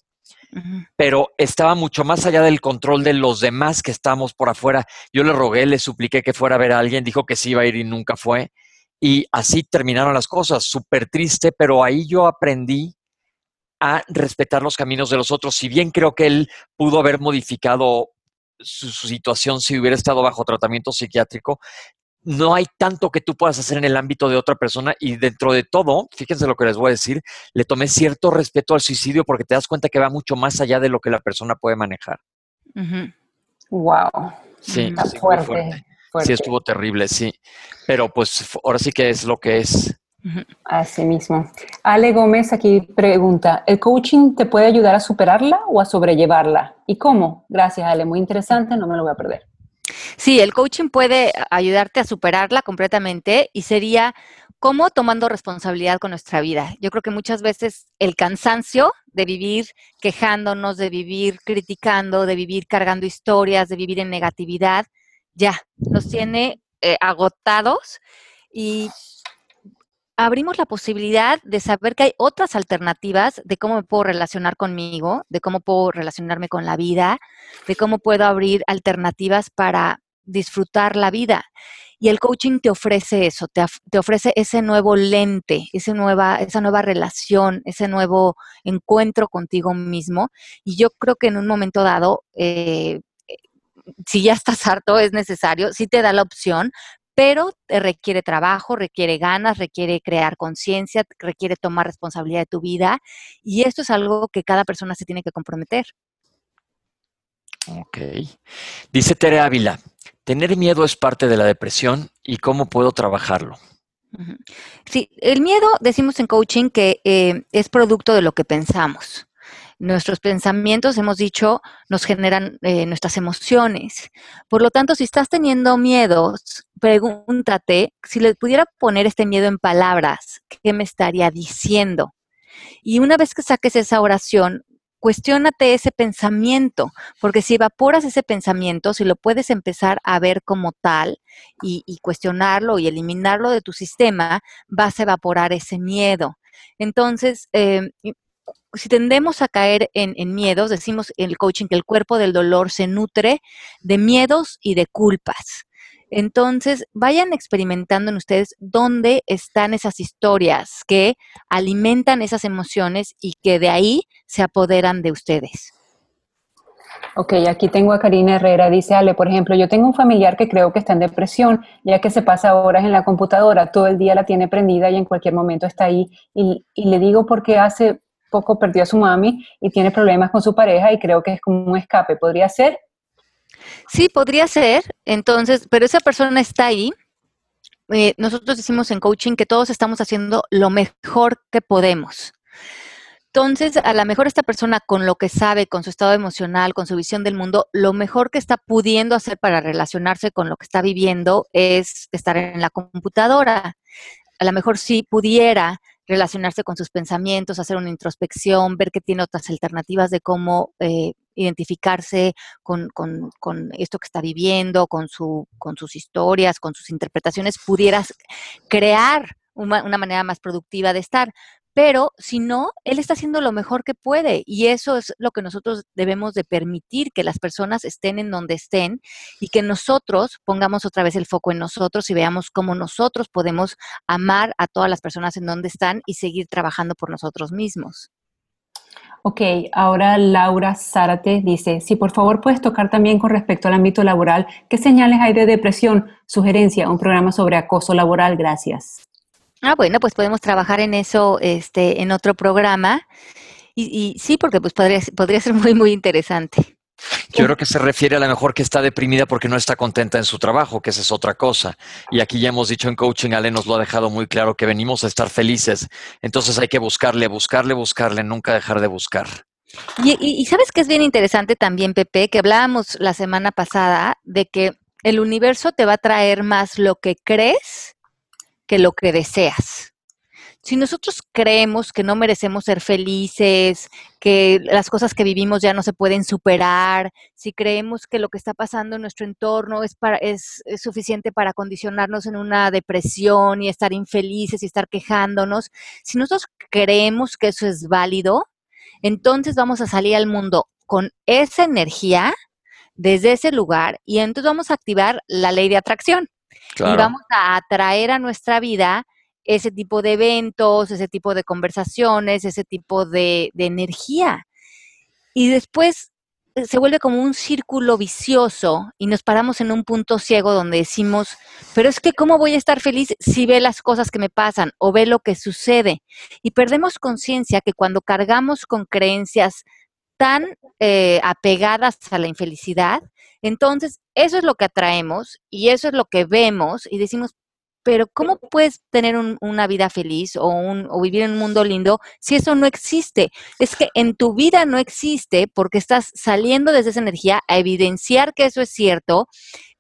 Pero estaba mucho más allá del control de los demás que estábamos por afuera. Yo le rogué, le supliqué que fuera a ver a alguien, dijo que sí iba a ir y nunca fue. Y así terminaron las cosas, súper triste, pero ahí yo aprendí a respetar los caminos de los otros. Si bien creo que él pudo haber modificado su, situación si hubiera estado bajo tratamiento psiquiátrico, no hay tanto que tú puedas hacer en el ámbito de otra persona y dentro de todo, fíjense lo que les voy a decir, le tomé cierto respeto al suicidio porque te das cuenta que va mucho más allá de lo que la persona puede manejar. Wow. Sí, fuerte, Sí, estuvo terrible, sí. Pero pues ahora sí que es lo que es. Así mismo. Ale Gómez aquí pregunta, ¿el coaching te puede ayudar a superarla o a sobrellevarla? ¿Y cómo? Gracias, Ale. Muy interesante, no me lo voy a perder. Sí, el coaching puede ayudarte a superarla completamente y sería como tomando responsabilidad con nuestra vida. Yo creo que muchas veces el cansancio de vivir quejándonos, de vivir criticando, de vivir cargando historias, de vivir en negatividad, ya nos tiene eh, agotados y abrimos la posibilidad de saber que hay otras alternativas de cómo me puedo relacionar conmigo, de cómo puedo relacionarme con la vida, de cómo puedo abrir alternativas para disfrutar la vida. Y el coaching te ofrece eso, te, ofrece ese nuevo lente, ese nueva, esa nueva relación, ese nuevo encuentro contigo mismo. Y yo creo que en un momento dado, eh, si ya estás harto, es necesario, sí te da la opción, pero requiere trabajo, requiere ganas, requiere crear conciencia, requiere tomar responsabilidad de tu vida y esto es algo que cada persona se tiene que comprometer. Ok. Dice Tere Ávila, tener miedo es parte de la depresión y cómo puedo trabajarlo. Sí, el miedo, decimos en coaching que eh, es producto de lo que pensamos. Nuestros pensamientos, hemos dicho, nos generan eh, nuestras emociones. Por lo tanto, si estás teniendo miedos, pregúntate si le pudiera poner este miedo en palabras, ¿qué me estaría diciendo? Y una vez que saques esa oración, cuestiónate ese pensamiento, porque si evaporas ese pensamiento, si lo puedes empezar a ver como tal y, y, cuestionarlo y eliminarlo de tu sistema, vas a evaporar ese miedo. Entonces, eh, si tendemos a caer en, miedos, decimos en el coaching que el cuerpo del dolor se nutre de miedos y de culpas. Entonces, vayan experimentando en ustedes dónde están esas historias que alimentan esas emociones y que de ahí se apoderan de ustedes. Ok, aquí tengo a Karina Herrera. Dice Ale, por ejemplo, yo tengo un familiar que creo que está en depresión, ya que se pasa horas en la computadora, todo el día la tiene prendida y en cualquier momento está ahí. Y, y le digo porque hace poco perdió a su mami y tiene problemas con su pareja y creo que es como un escape. ¿Podría ser? Sí, podría ser. Entonces, pero esa persona está ahí. Eh, nosotros decimos en coaching que todos estamos haciendo lo mejor que podemos. Entonces, a lo mejor esta persona con lo que sabe, con su estado emocional, con su visión del mundo, lo mejor que está pudiendo hacer para relacionarse con lo que está viviendo es estar en la computadora. A lo mejor sí pudiera relacionarse con sus pensamientos, hacer una introspección, ver que tiene otras alternativas de cómo eh, identificarse con, con, con, esto que está viviendo, con, su, con sus historias, con sus interpretaciones, pudieras crear una, una manera más productiva de estar pero si no, él está haciendo lo mejor que puede y eso es lo que nosotros debemos de permitir, que las personas estén en donde estén y que nosotros pongamos otra vez el foco en nosotros y veamos cómo nosotros podemos amar a todas las personas en donde están y seguir trabajando por nosotros mismos. Ok, ahora Laura Zárate dice, si por favor puedes tocar también con respecto al ámbito laboral, ¿qué señales hay de depresión? Sugerencia, un programa sobre acoso laboral, gracias. Ah, bueno, pues podemos trabajar en eso este, en otro programa. Y, sí, porque pues podría, podría ser muy, muy interesante. Yo creo que se refiere a lo mejor que está deprimida porque no está contenta en su trabajo, que esa es otra cosa. Y aquí ya hemos dicho en coaching, Ale nos lo ha dejado muy claro que venimos a estar felices. Entonces hay que buscarle, buscarle, buscarle, nunca dejar de buscar. Y, y, y sabes que es bien interesante también, Pepe, que hablábamos la semana pasada de que el universo te va a traer más lo que crees que lo que deseas. Si nosotros creemos que no merecemos ser felices, que las cosas que vivimos ya no se pueden superar, si creemos que lo que está pasando en nuestro entorno es, para, es, suficiente para condicionarnos en una depresión y estar infelices y estar quejándonos, si nosotros creemos que eso es válido, entonces vamos a salir al mundo con esa energía desde ese lugar y entonces vamos a activar la ley de atracción. Y vamos a atraer a nuestra vida ese tipo de eventos, ese tipo de conversaciones, ese tipo de, de energía. Y después eh, se vuelve como un círculo vicioso y nos paramos en un punto ciego donde decimos, pero es que ¿cómo voy a estar feliz si ve las cosas que me pasan o ve lo que sucede? Y perdemos conciencia que cuando cargamos con creencias tan eh, apegadas a la infelicidad, entonces eso es lo que atraemos y eso es lo que vemos y decimos, pero ¿cómo puedes tener una vida feliz o, un, o vivir en un mundo lindo si eso no existe? Es que en tu vida no existe porque estás saliendo desde esa energía a evidenciar que eso es cierto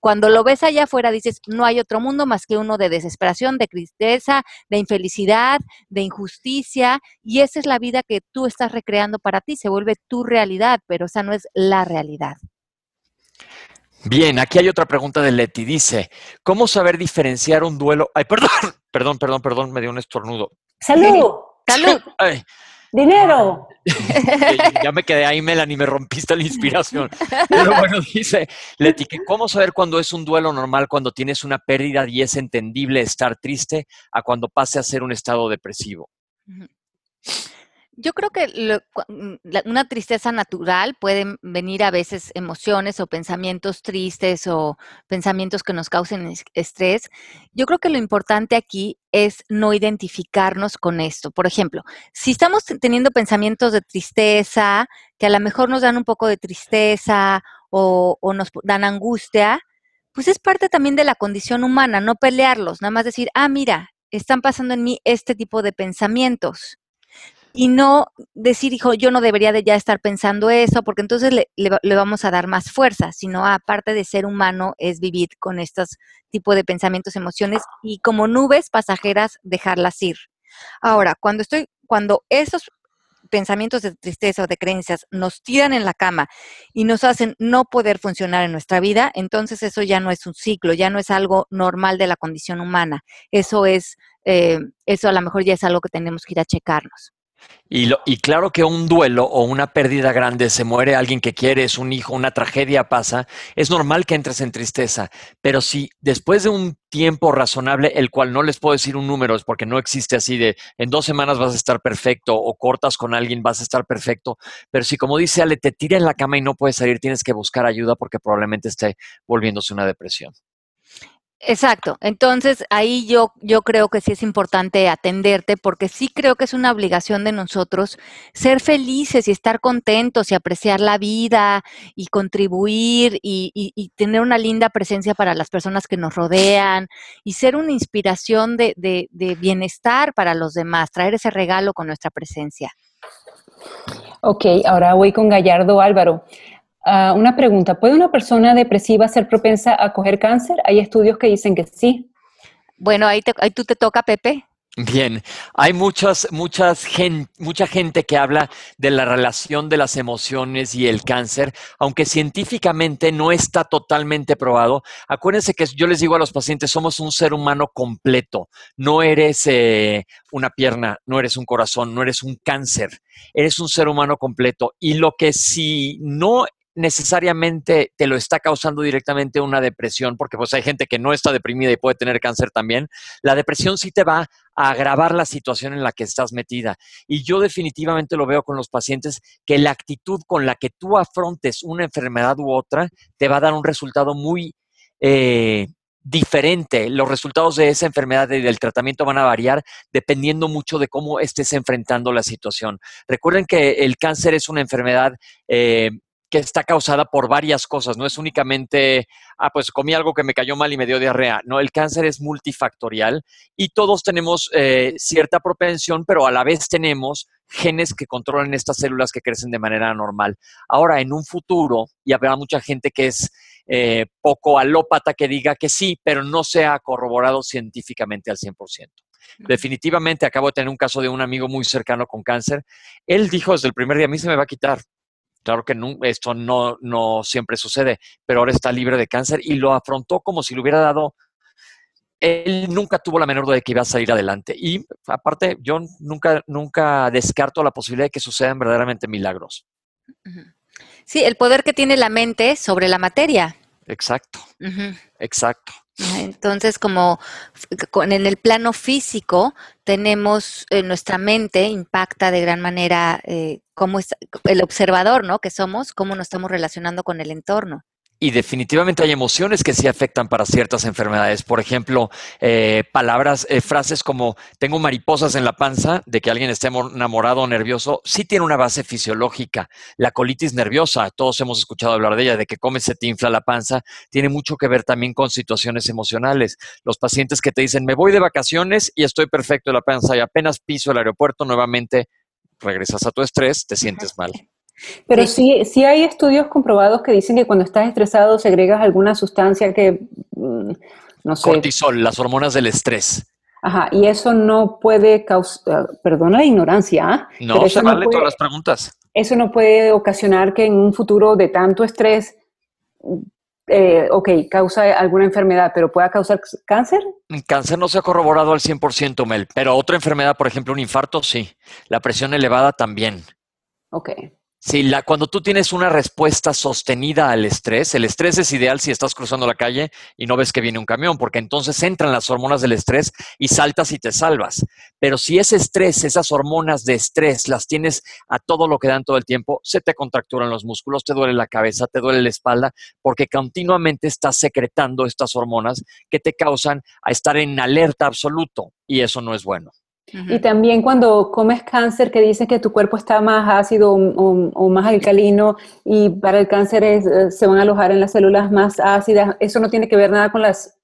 cuando lo ves allá afuera dices, no hay otro mundo más que uno de desesperación, de tristeza, de infelicidad, de injusticia, y esa es la vida que tú estás recreando para ti, se vuelve tu realidad, pero esa no es la realidad. Bien, aquí hay otra pregunta de Leti. Dice, ¿cómo saber diferenciar un duelo? Ay, perdón, perdón, perdón, perdón, me dio un estornudo. Salud. Salud. dinero. ya me quedé ahí, Melanie, me rompiste la inspiración. Pero bueno, dice Leti, ¿cómo saber cuándo es un duelo normal, cuando tienes una pérdida y es entendible estar triste, a cuando pase a ser un estado depresivo? Yo creo que mm, una tristeza natural pueden venir a veces emociones o pensamientos tristes o pensamientos que nos causen estrés. Yo creo que lo importante aquí es no identificarnos con esto. Por ejemplo, si estamos teniendo pensamientos de tristeza, que a lo mejor nos dan un poco de tristeza o, o nos dan angustia, pues es parte también de la condición humana, no pelearlos, nada más decir, ah, mira, están pasando en mí este tipo de pensamientos y no decir, hijo, yo no debería de ya estar pensando eso, porque entonces le, le, vamos a dar más fuerza, sino aparte de ser humano es vivir con estos tipos de pensamientos, emociones y como nubes pasajeras dejarlas ir. Ahora, cuando estoy, cuando esos pensamientos de tristeza o de creencias nos tiran en la cama y nos hacen no poder funcionar en nuestra vida, entonces eso ya no es un ciclo, ya no es algo normal de la condición humana. Eso es, eh, eso a lo mejor ya es algo que tenemos que ir a checarnos. Y, y, claro que un duelo o una pérdida grande, se muere alguien que quieres, un hijo, una tragedia pasa, es normal que entres en tristeza, pero si después de un tiempo razonable, el cual no les puedo decir un número, es porque no existe así de en dos semanas vas a estar perfecto o cortas con alguien vas a estar perfecto, pero si como dice Ale, te tira en la cama y no puedes salir, tienes que buscar ayuda porque probablemente esté volviéndose una depresión. Exacto. Entonces, ahí yo, yo creo que sí es importante atenderte porque sí creo que es una obligación de nosotros ser felices y estar contentos y apreciar la vida y contribuir y, y, tener una linda presencia para las personas que nos rodean y ser una inspiración de, de, de bienestar para los demás, traer ese regalo con nuestra presencia. Ok, ahora voy con Gallardo Álvaro. Ah, una pregunta, ¿puede una persona depresiva ser propensa a coger cáncer? Hay estudios que dicen que sí. Bueno, ahí, ahí tú te toca, Pepe. Bien, hay muchas, muchas mucha gente que habla de la relación de las emociones y el cáncer, aunque científicamente no está totalmente probado. Acuérdense que yo les digo a los pacientes, somos un ser humano completo. No eres eh, una pierna, no eres un corazón, no eres un cáncer. Eres un ser humano completo. Y lo que si no necesariamente te lo está causando directamente una depresión, porque pues hay gente que no está deprimida y puede tener cáncer también, la depresión sí te va a agravar la situación en la que estás metida. Y yo definitivamente lo veo con los pacientes, que la actitud con la que tú afrontes una enfermedad u otra te va a dar un resultado muy... Eh, diferente. Los resultados de esa enfermedad y del tratamiento van a variar dependiendo mucho de cómo estés enfrentando la situación. Recuerden que el cáncer es una enfermedad eh, que está causada por varias cosas, no es únicamente, ah, pues comí algo que me cayó mal y me dio diarrea, no, el cáncer es multifactorial y todos tenemos eh, cierta propensión, pero a la vez tenemos genes que controlan estas células que crecen de manera normal. Ahora, en un futuro, y habrá mucha gente que es eh, poco alópata que diga que sí, pero no se ha corroborado científicamente al 100%. Definitivamente acabo de tener un caso de un amigo muy cercano con cáncer. Él dijo desde el primer día, a mí se me va a quitar. Claro que esto no, no siempre sucede, pero ahora está libre de cáncer y lo afrontó como si le hubiera dado él nunca tuvo la menor duda de que iba a salir adelante. Y aparte, yo nunca, nunca descarto la posibilidad de que sucedan verdaderamente milagros. Sí, el poder que tiene la mente sobre la materia. Exacto, exacto. Entonces, como en el plano físico, tenemos eh, nuestra mente impacta de gran manera eh, cómo es el observador, ¿no? Que somos, cómo nos estamos relacionando con el entorno. Y definitivamente hay emociones que sí afectan para ciertas enfermedades. Por ejemplo, eh, palabras, eh, frases como tengo mariposas en la panza, de que alguien esté enamorado o nervioso, sí tiene una base fisiológica. La colitis nerviosa, todos hemos escuchado hablar de ella, de que comes se te infla la panza, tiene mucho que ver también con situaciones emocionales. Los pacientes que te dicen, me voy de vacaciones y estoy perfecto en la panza y apenas piso el aeropuerto, nuevamente regresas a tu estrés, te sientes mal. Pero sí. sí, hay estudios comprobados que dicen que cuando estás estresado segregas alguna sustancia que, mm, no sé. Cortisol, las hormonas del estrés. Ajá, y eso no puede causar, perdona la ignorancia. ¿ah? No, se vale todas las preguntas. Eso no puede ocasionar que en un futuro de tanto estrés eh, ok, causa alguna enfermedad, pero pueda causar cáncer? Cáncer no se ha corroborado al 100%, Mel, pero otra enfermedad, por ejemplo, un infarto, sí. La presión elevada también. Ok. Sí, la, cuando tú tienes una respuesta sostenida al estrés, el estrés es ideal si estás cruzando la calle y no ves que viene un camión, porque entonces entran las hormonas del estrés y saltas y te salvas. Pero si ese estrés, esas hormonas de estrés, las tienes a todo lo que dan todo el tiempo, se te contracturan los músculos, te duele la cabeza, te duele la espalda, porque continuamente estás secretando estas hormonas que te causan a estar en alerta absoluto y eso no es bueno. Y también cuando comes cáncer, que dice que tu cuerpo está más ácido o, más alcalino y para el cáncer eh, se van a alojar en las células más ácidas, eso no tiene que ver nada con las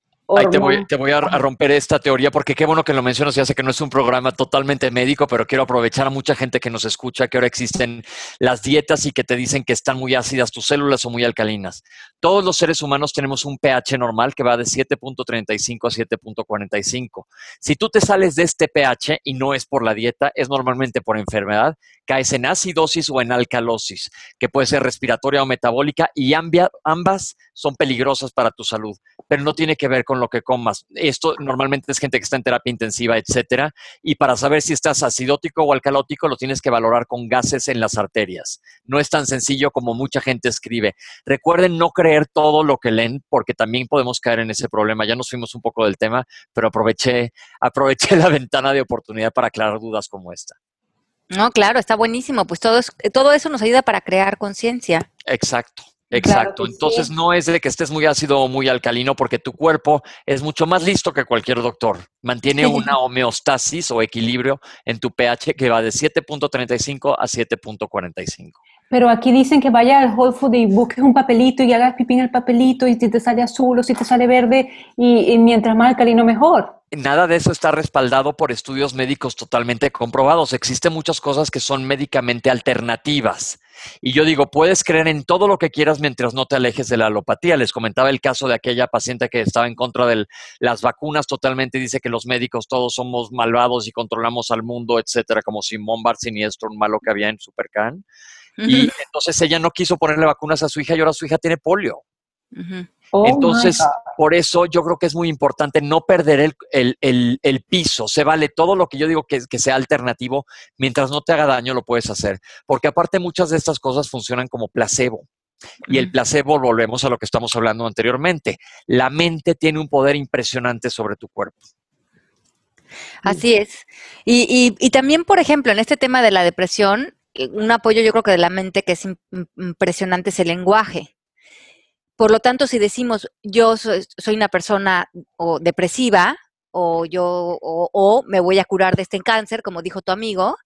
te, voy, a, romper esta teoría porque qué bueno que lo mencionas. Ya sé que no es un programa totalmente médico, pero quiero aprovechar a mucha gente que nos escucha que ahora existen las dietas y que te dicen que están muy ácidas tus células o muy alcalinas. Todos los seres humanos tenemos un pH normal que va de 7.35 a 7.45. Si tú te sales de este pH y no es por la dieta, es normalmente por enfermedad, caes en acidosis o en alcalosis, que puede ser respiratoria o metabólica y ambas son peligrosas para tu salud, pero no tiene que ver con lo que comas. Esto normalmente es gente que está en terapia intensiva, etcétera, y para saber si estás acidótico o alcalótico lo tienes que valorar con gases en las arterias. No es tan sencillo como mucha gente escribe. Recuerden no creer todo lo que leen porque también podemos caer en ese problema. Ya nos fuimos un poco del tema, pero aproveché aproveché la ventana de oportunidad para aclarar dudas como esta. No, claro, está buenísimo. Pues todo, todo eso nos ayuda para crear conciencia. Exacto. Exacto. Entonces no es de que estés muy ácido o muy alcalino porque tu cuerpo es mucho más listo que cualquier doctor. Mantiene una homeostasis o equilibrio en tu pH que va de 7.35 a 7.45. Pero aquí dicen que vaya al Whole Food y busques un papelito y hagas pipí en el papelito y si te sale azul o si te sale verde y, mientras más alcalino mejor. Nada de eso está respaldado por estudios médicos totalmente comprobados. Existen muchas cosas que son médicamente alternativas. Y yo digo, puedes creer en todo lo que quieras mientras no te alejes de la alopatía. Les comentaba el caso de aquella paciente que estaba en contra de las vacunas, totalmente dice que los médicos todos somos malvados y controlamos al mundo, etcétera, como Simón Bar siniestro, un malo que había en Supercan. Y entonces ella no quiso ponerle vacunas a su hija y ahora su hija tiene polio. Oh entonces, por eso yo creo que es muy importante no perder el, piso. Se vale todo lo que yo digo que, que, sea alternativo. Mientras no te haga daño, lo puedes hacer. Porque aparte muchas de estas cosas funcionan como placebo. Y el placebo, volvemos a lo que estamos hablando anteriormente. La mente tiene un poder impresionante sobre tu cuerpo. Así es. Y, y también, por ejemplo, en este tema de la depresión, un apoyo yo creo que de la mente que es impresionante es el lenguaje. Por lo tanto, si decimos yo soy, una persona o depresiva o yo o, me voy a curar de este cáncer, como dijo tu amigo,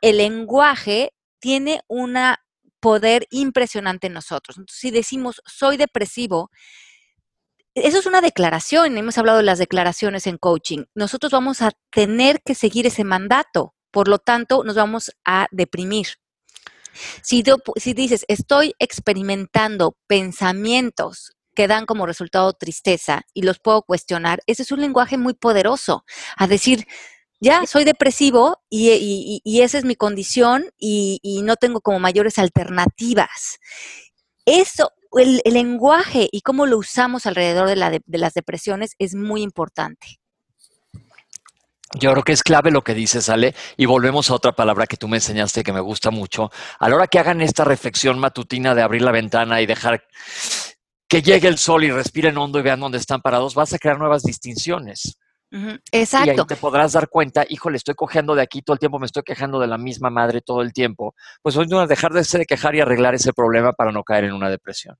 el lenguaje tiene un poder impresionante en nosotros. Entonces, si decimos soy depresivo, eso es una declaración, hemos hablado de las declaraciones en coaching. Nosotros vamos a tener que seguir ese mandato. Por lo tanto, nos vamos a deprimir. Si, si dices, estoy experimentando pensamientos que dan como resultado tristeza y los puedo cuestionar, ese es un lenguaje muy poderoso. A decir, ya soy depresivo y, esa es mi condición y, no tengo como mayores alternativas. Eso, el, lenguaje y cómo lo usamos alrededor de las depresiones es muy importante. Yo creo que es clave lo que dices, Ale, y volvemos a otra palabra que tú me enseñaste que me gusta mucho. A la hora que hagan esta reflexión matutina de abrir la ventana y dejar que llegue el sol y respiren hondo y vean dónde están parados, vas a crear nuevas distinciones. Exacto. Y ahí te podrás dar cuenta, híjole, estoy cogiendo de aquí todo el tiempo, me estoy quejando de la misma madre todo el tiempo. Pues hoy no dejar de, de quejar y arreglar ese problema para no caer en una depresión.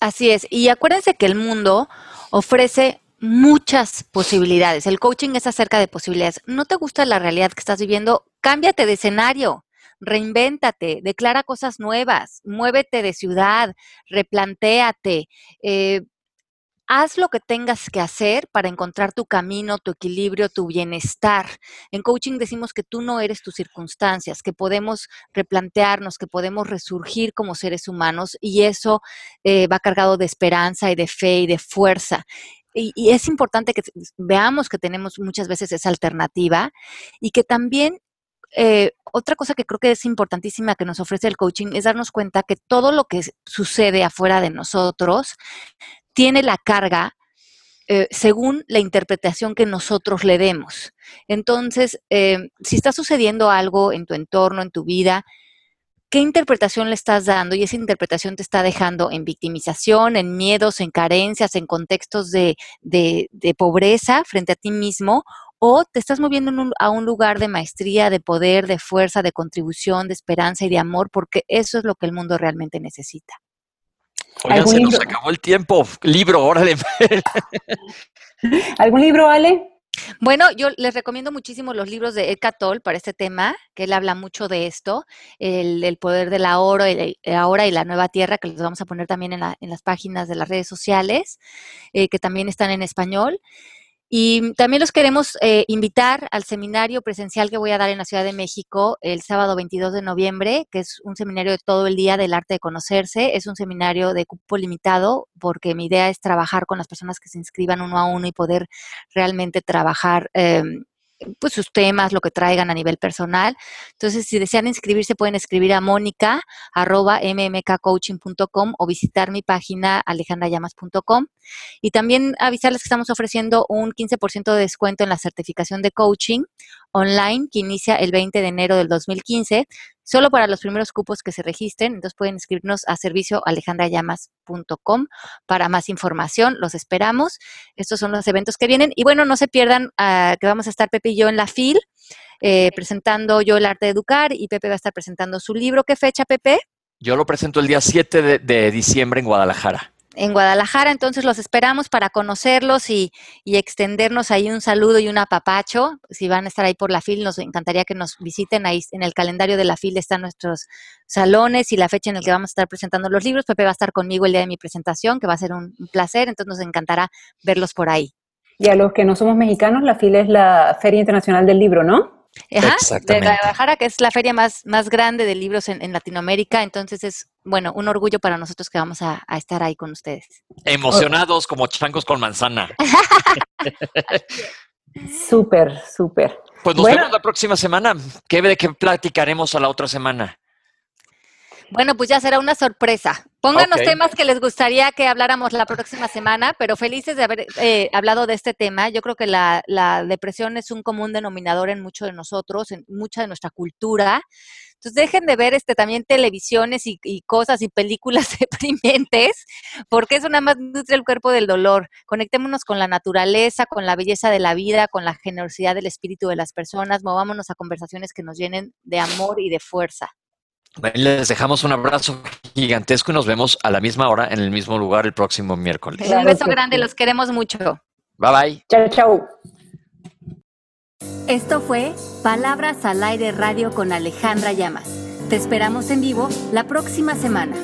Así es. Y acuérdense que el mundo ofrece muchas posibilidades. El coaching es acerca de posibilidades. ¿No te gusta la realidad que estás viviendo? Cámbiate de escenario, reinvéntate, declara cosas nuevas, muévete de ciudad, replantéate. Eh, haz lo que tengas que hacer para encontrar tu camino, tu equilibrio, tu bienestar. En coaching decimos que tú no eres tus circunstancias, que podemos replantearnos, que podemos resurgir como seres humanos y eso eh, va cargado de esperanza y de fe y de fuerza y, es importante que veamos que tenemos muchas veces esa alternativa y que también eh, otra cosa que creo que es importantísima que nos ofrece el coaching es darnos cuenta que todo lo que sucede afuera de nosotros tiene la carga eh, según la interpretación que nosotros le demos. Entonces, eh, si está sucediendo algo en tu entorno, en tu vida, ¿qué interpretación le estás dando? Y esa interpretación te está dejando en victimización, en miedos, en carencias, en contextos de, pobreza frente a ti mismo, o te estás moviendo a un lugar de maestría, de poder, de fuerza, de contribución, de esperanza y de amor, porque eso es lo que el mundo realmente necesita. Oigan, se nos acabó el tiempo. Libro, órale. ¿Algún libro, Ale? Bueno, yo les recomiendo muchísimo los libros de Ed Catol para este tema, que él habla mucho de esto, el, poder del ahora y, ahora y la nueva tierra, que los vamos a poner también en, las páginas de las redes sociales, eh, que también están en español. Y también los queremos eh, invitar al seminario presencial que voy a dar en la Ciudad de México el sábado 22 de noviembre, que es un seminario de todo el día del arte de conocerse. Es un seminario de cupo limitado porque mi idea es trabajar con las personas que se inscriban uno a uno y poder realmente trabajar em, pues sus temas, lo que traigan a nivel personal. Entonces, si desean inscribirse, pueden escribir a mónica arroba mmkcoaching.com o visitar mi página alejandrayamas.com. Y también avisarles que estamos ofreciendo un 15% de descuento en la certificación de coaching online que inicia el 20 de enero del 2015 solo para los primeros cupos que se registren. Entonces pueden inscribirnos a servicio alejandrayamas.com para más información. Los esperamos. Estos son los eventos que vienen. Y bueno, no se pierdan ah, que vamos a estar Pepe y yo en la FIL eh, presentando yo el arte de educar y Pepe va a estar presentando su libro. ¿Qué fecha, Pepe? Yo lo presento el día 7 de diciembre en Guadalajara en Guadalajara, entonces los esperamos para conocerlos y, extendernos ahí un saludo y un apapacho. Si van a estar ahí por la FIL, nos encantaría que nos visiten. Ahí en el calendario de la FIL están nuestros salones y la fecha en la que vamos a estar presentando los libros. Pepe va a estar conmigo el día de mi presentación, que va a ser un, placer, entonces nos encantará verlos por ahí. Y a los que no somos mexicanos, la FIL es la Feria Internacional del Libro, ¿no? De Guadalajara, que es la feria más, más grande de libros en, Latinoamérica. Entonces es, bueno, un orgullo para nosotros que vamos a, estar ahí con ustedes. Emocionados como changos con manzana. súper, súper. Pues nos vemos la próxima semana. ¿Qué, ¿De qué platicaremos a la otra semana? Bueno, pues ya será una sorpresa. Pónganos temas que les gustaría que habláramos la próxima semana, pero felices de haber eh, hablado de este tema. Yo creo que la, depresión es un común denominador en muchos de nosotros, en mucha de nuestra cultura. Entonces dejen de ver este también televisiones y, cosas y películas deprimentes, porque eso nada más nutre el cuerpo del dolor. Conectémonos con la naturaleza, con la belleza de la vida, con la generosidad del espíritu de las personas, movámonos a conversaciones que nos llenen de amor y de fuerza. Les dejamos un abrazo gigantesco y nos vemos a la misma hora en el mismo lugar el próximo miércoles. Un beso grande, los queremos mucho. Bye bye. Chao, chao. Esto fue Palabras al Aire Radio con Alejandra Llamas. Te esperamos en vivo la próxima semana.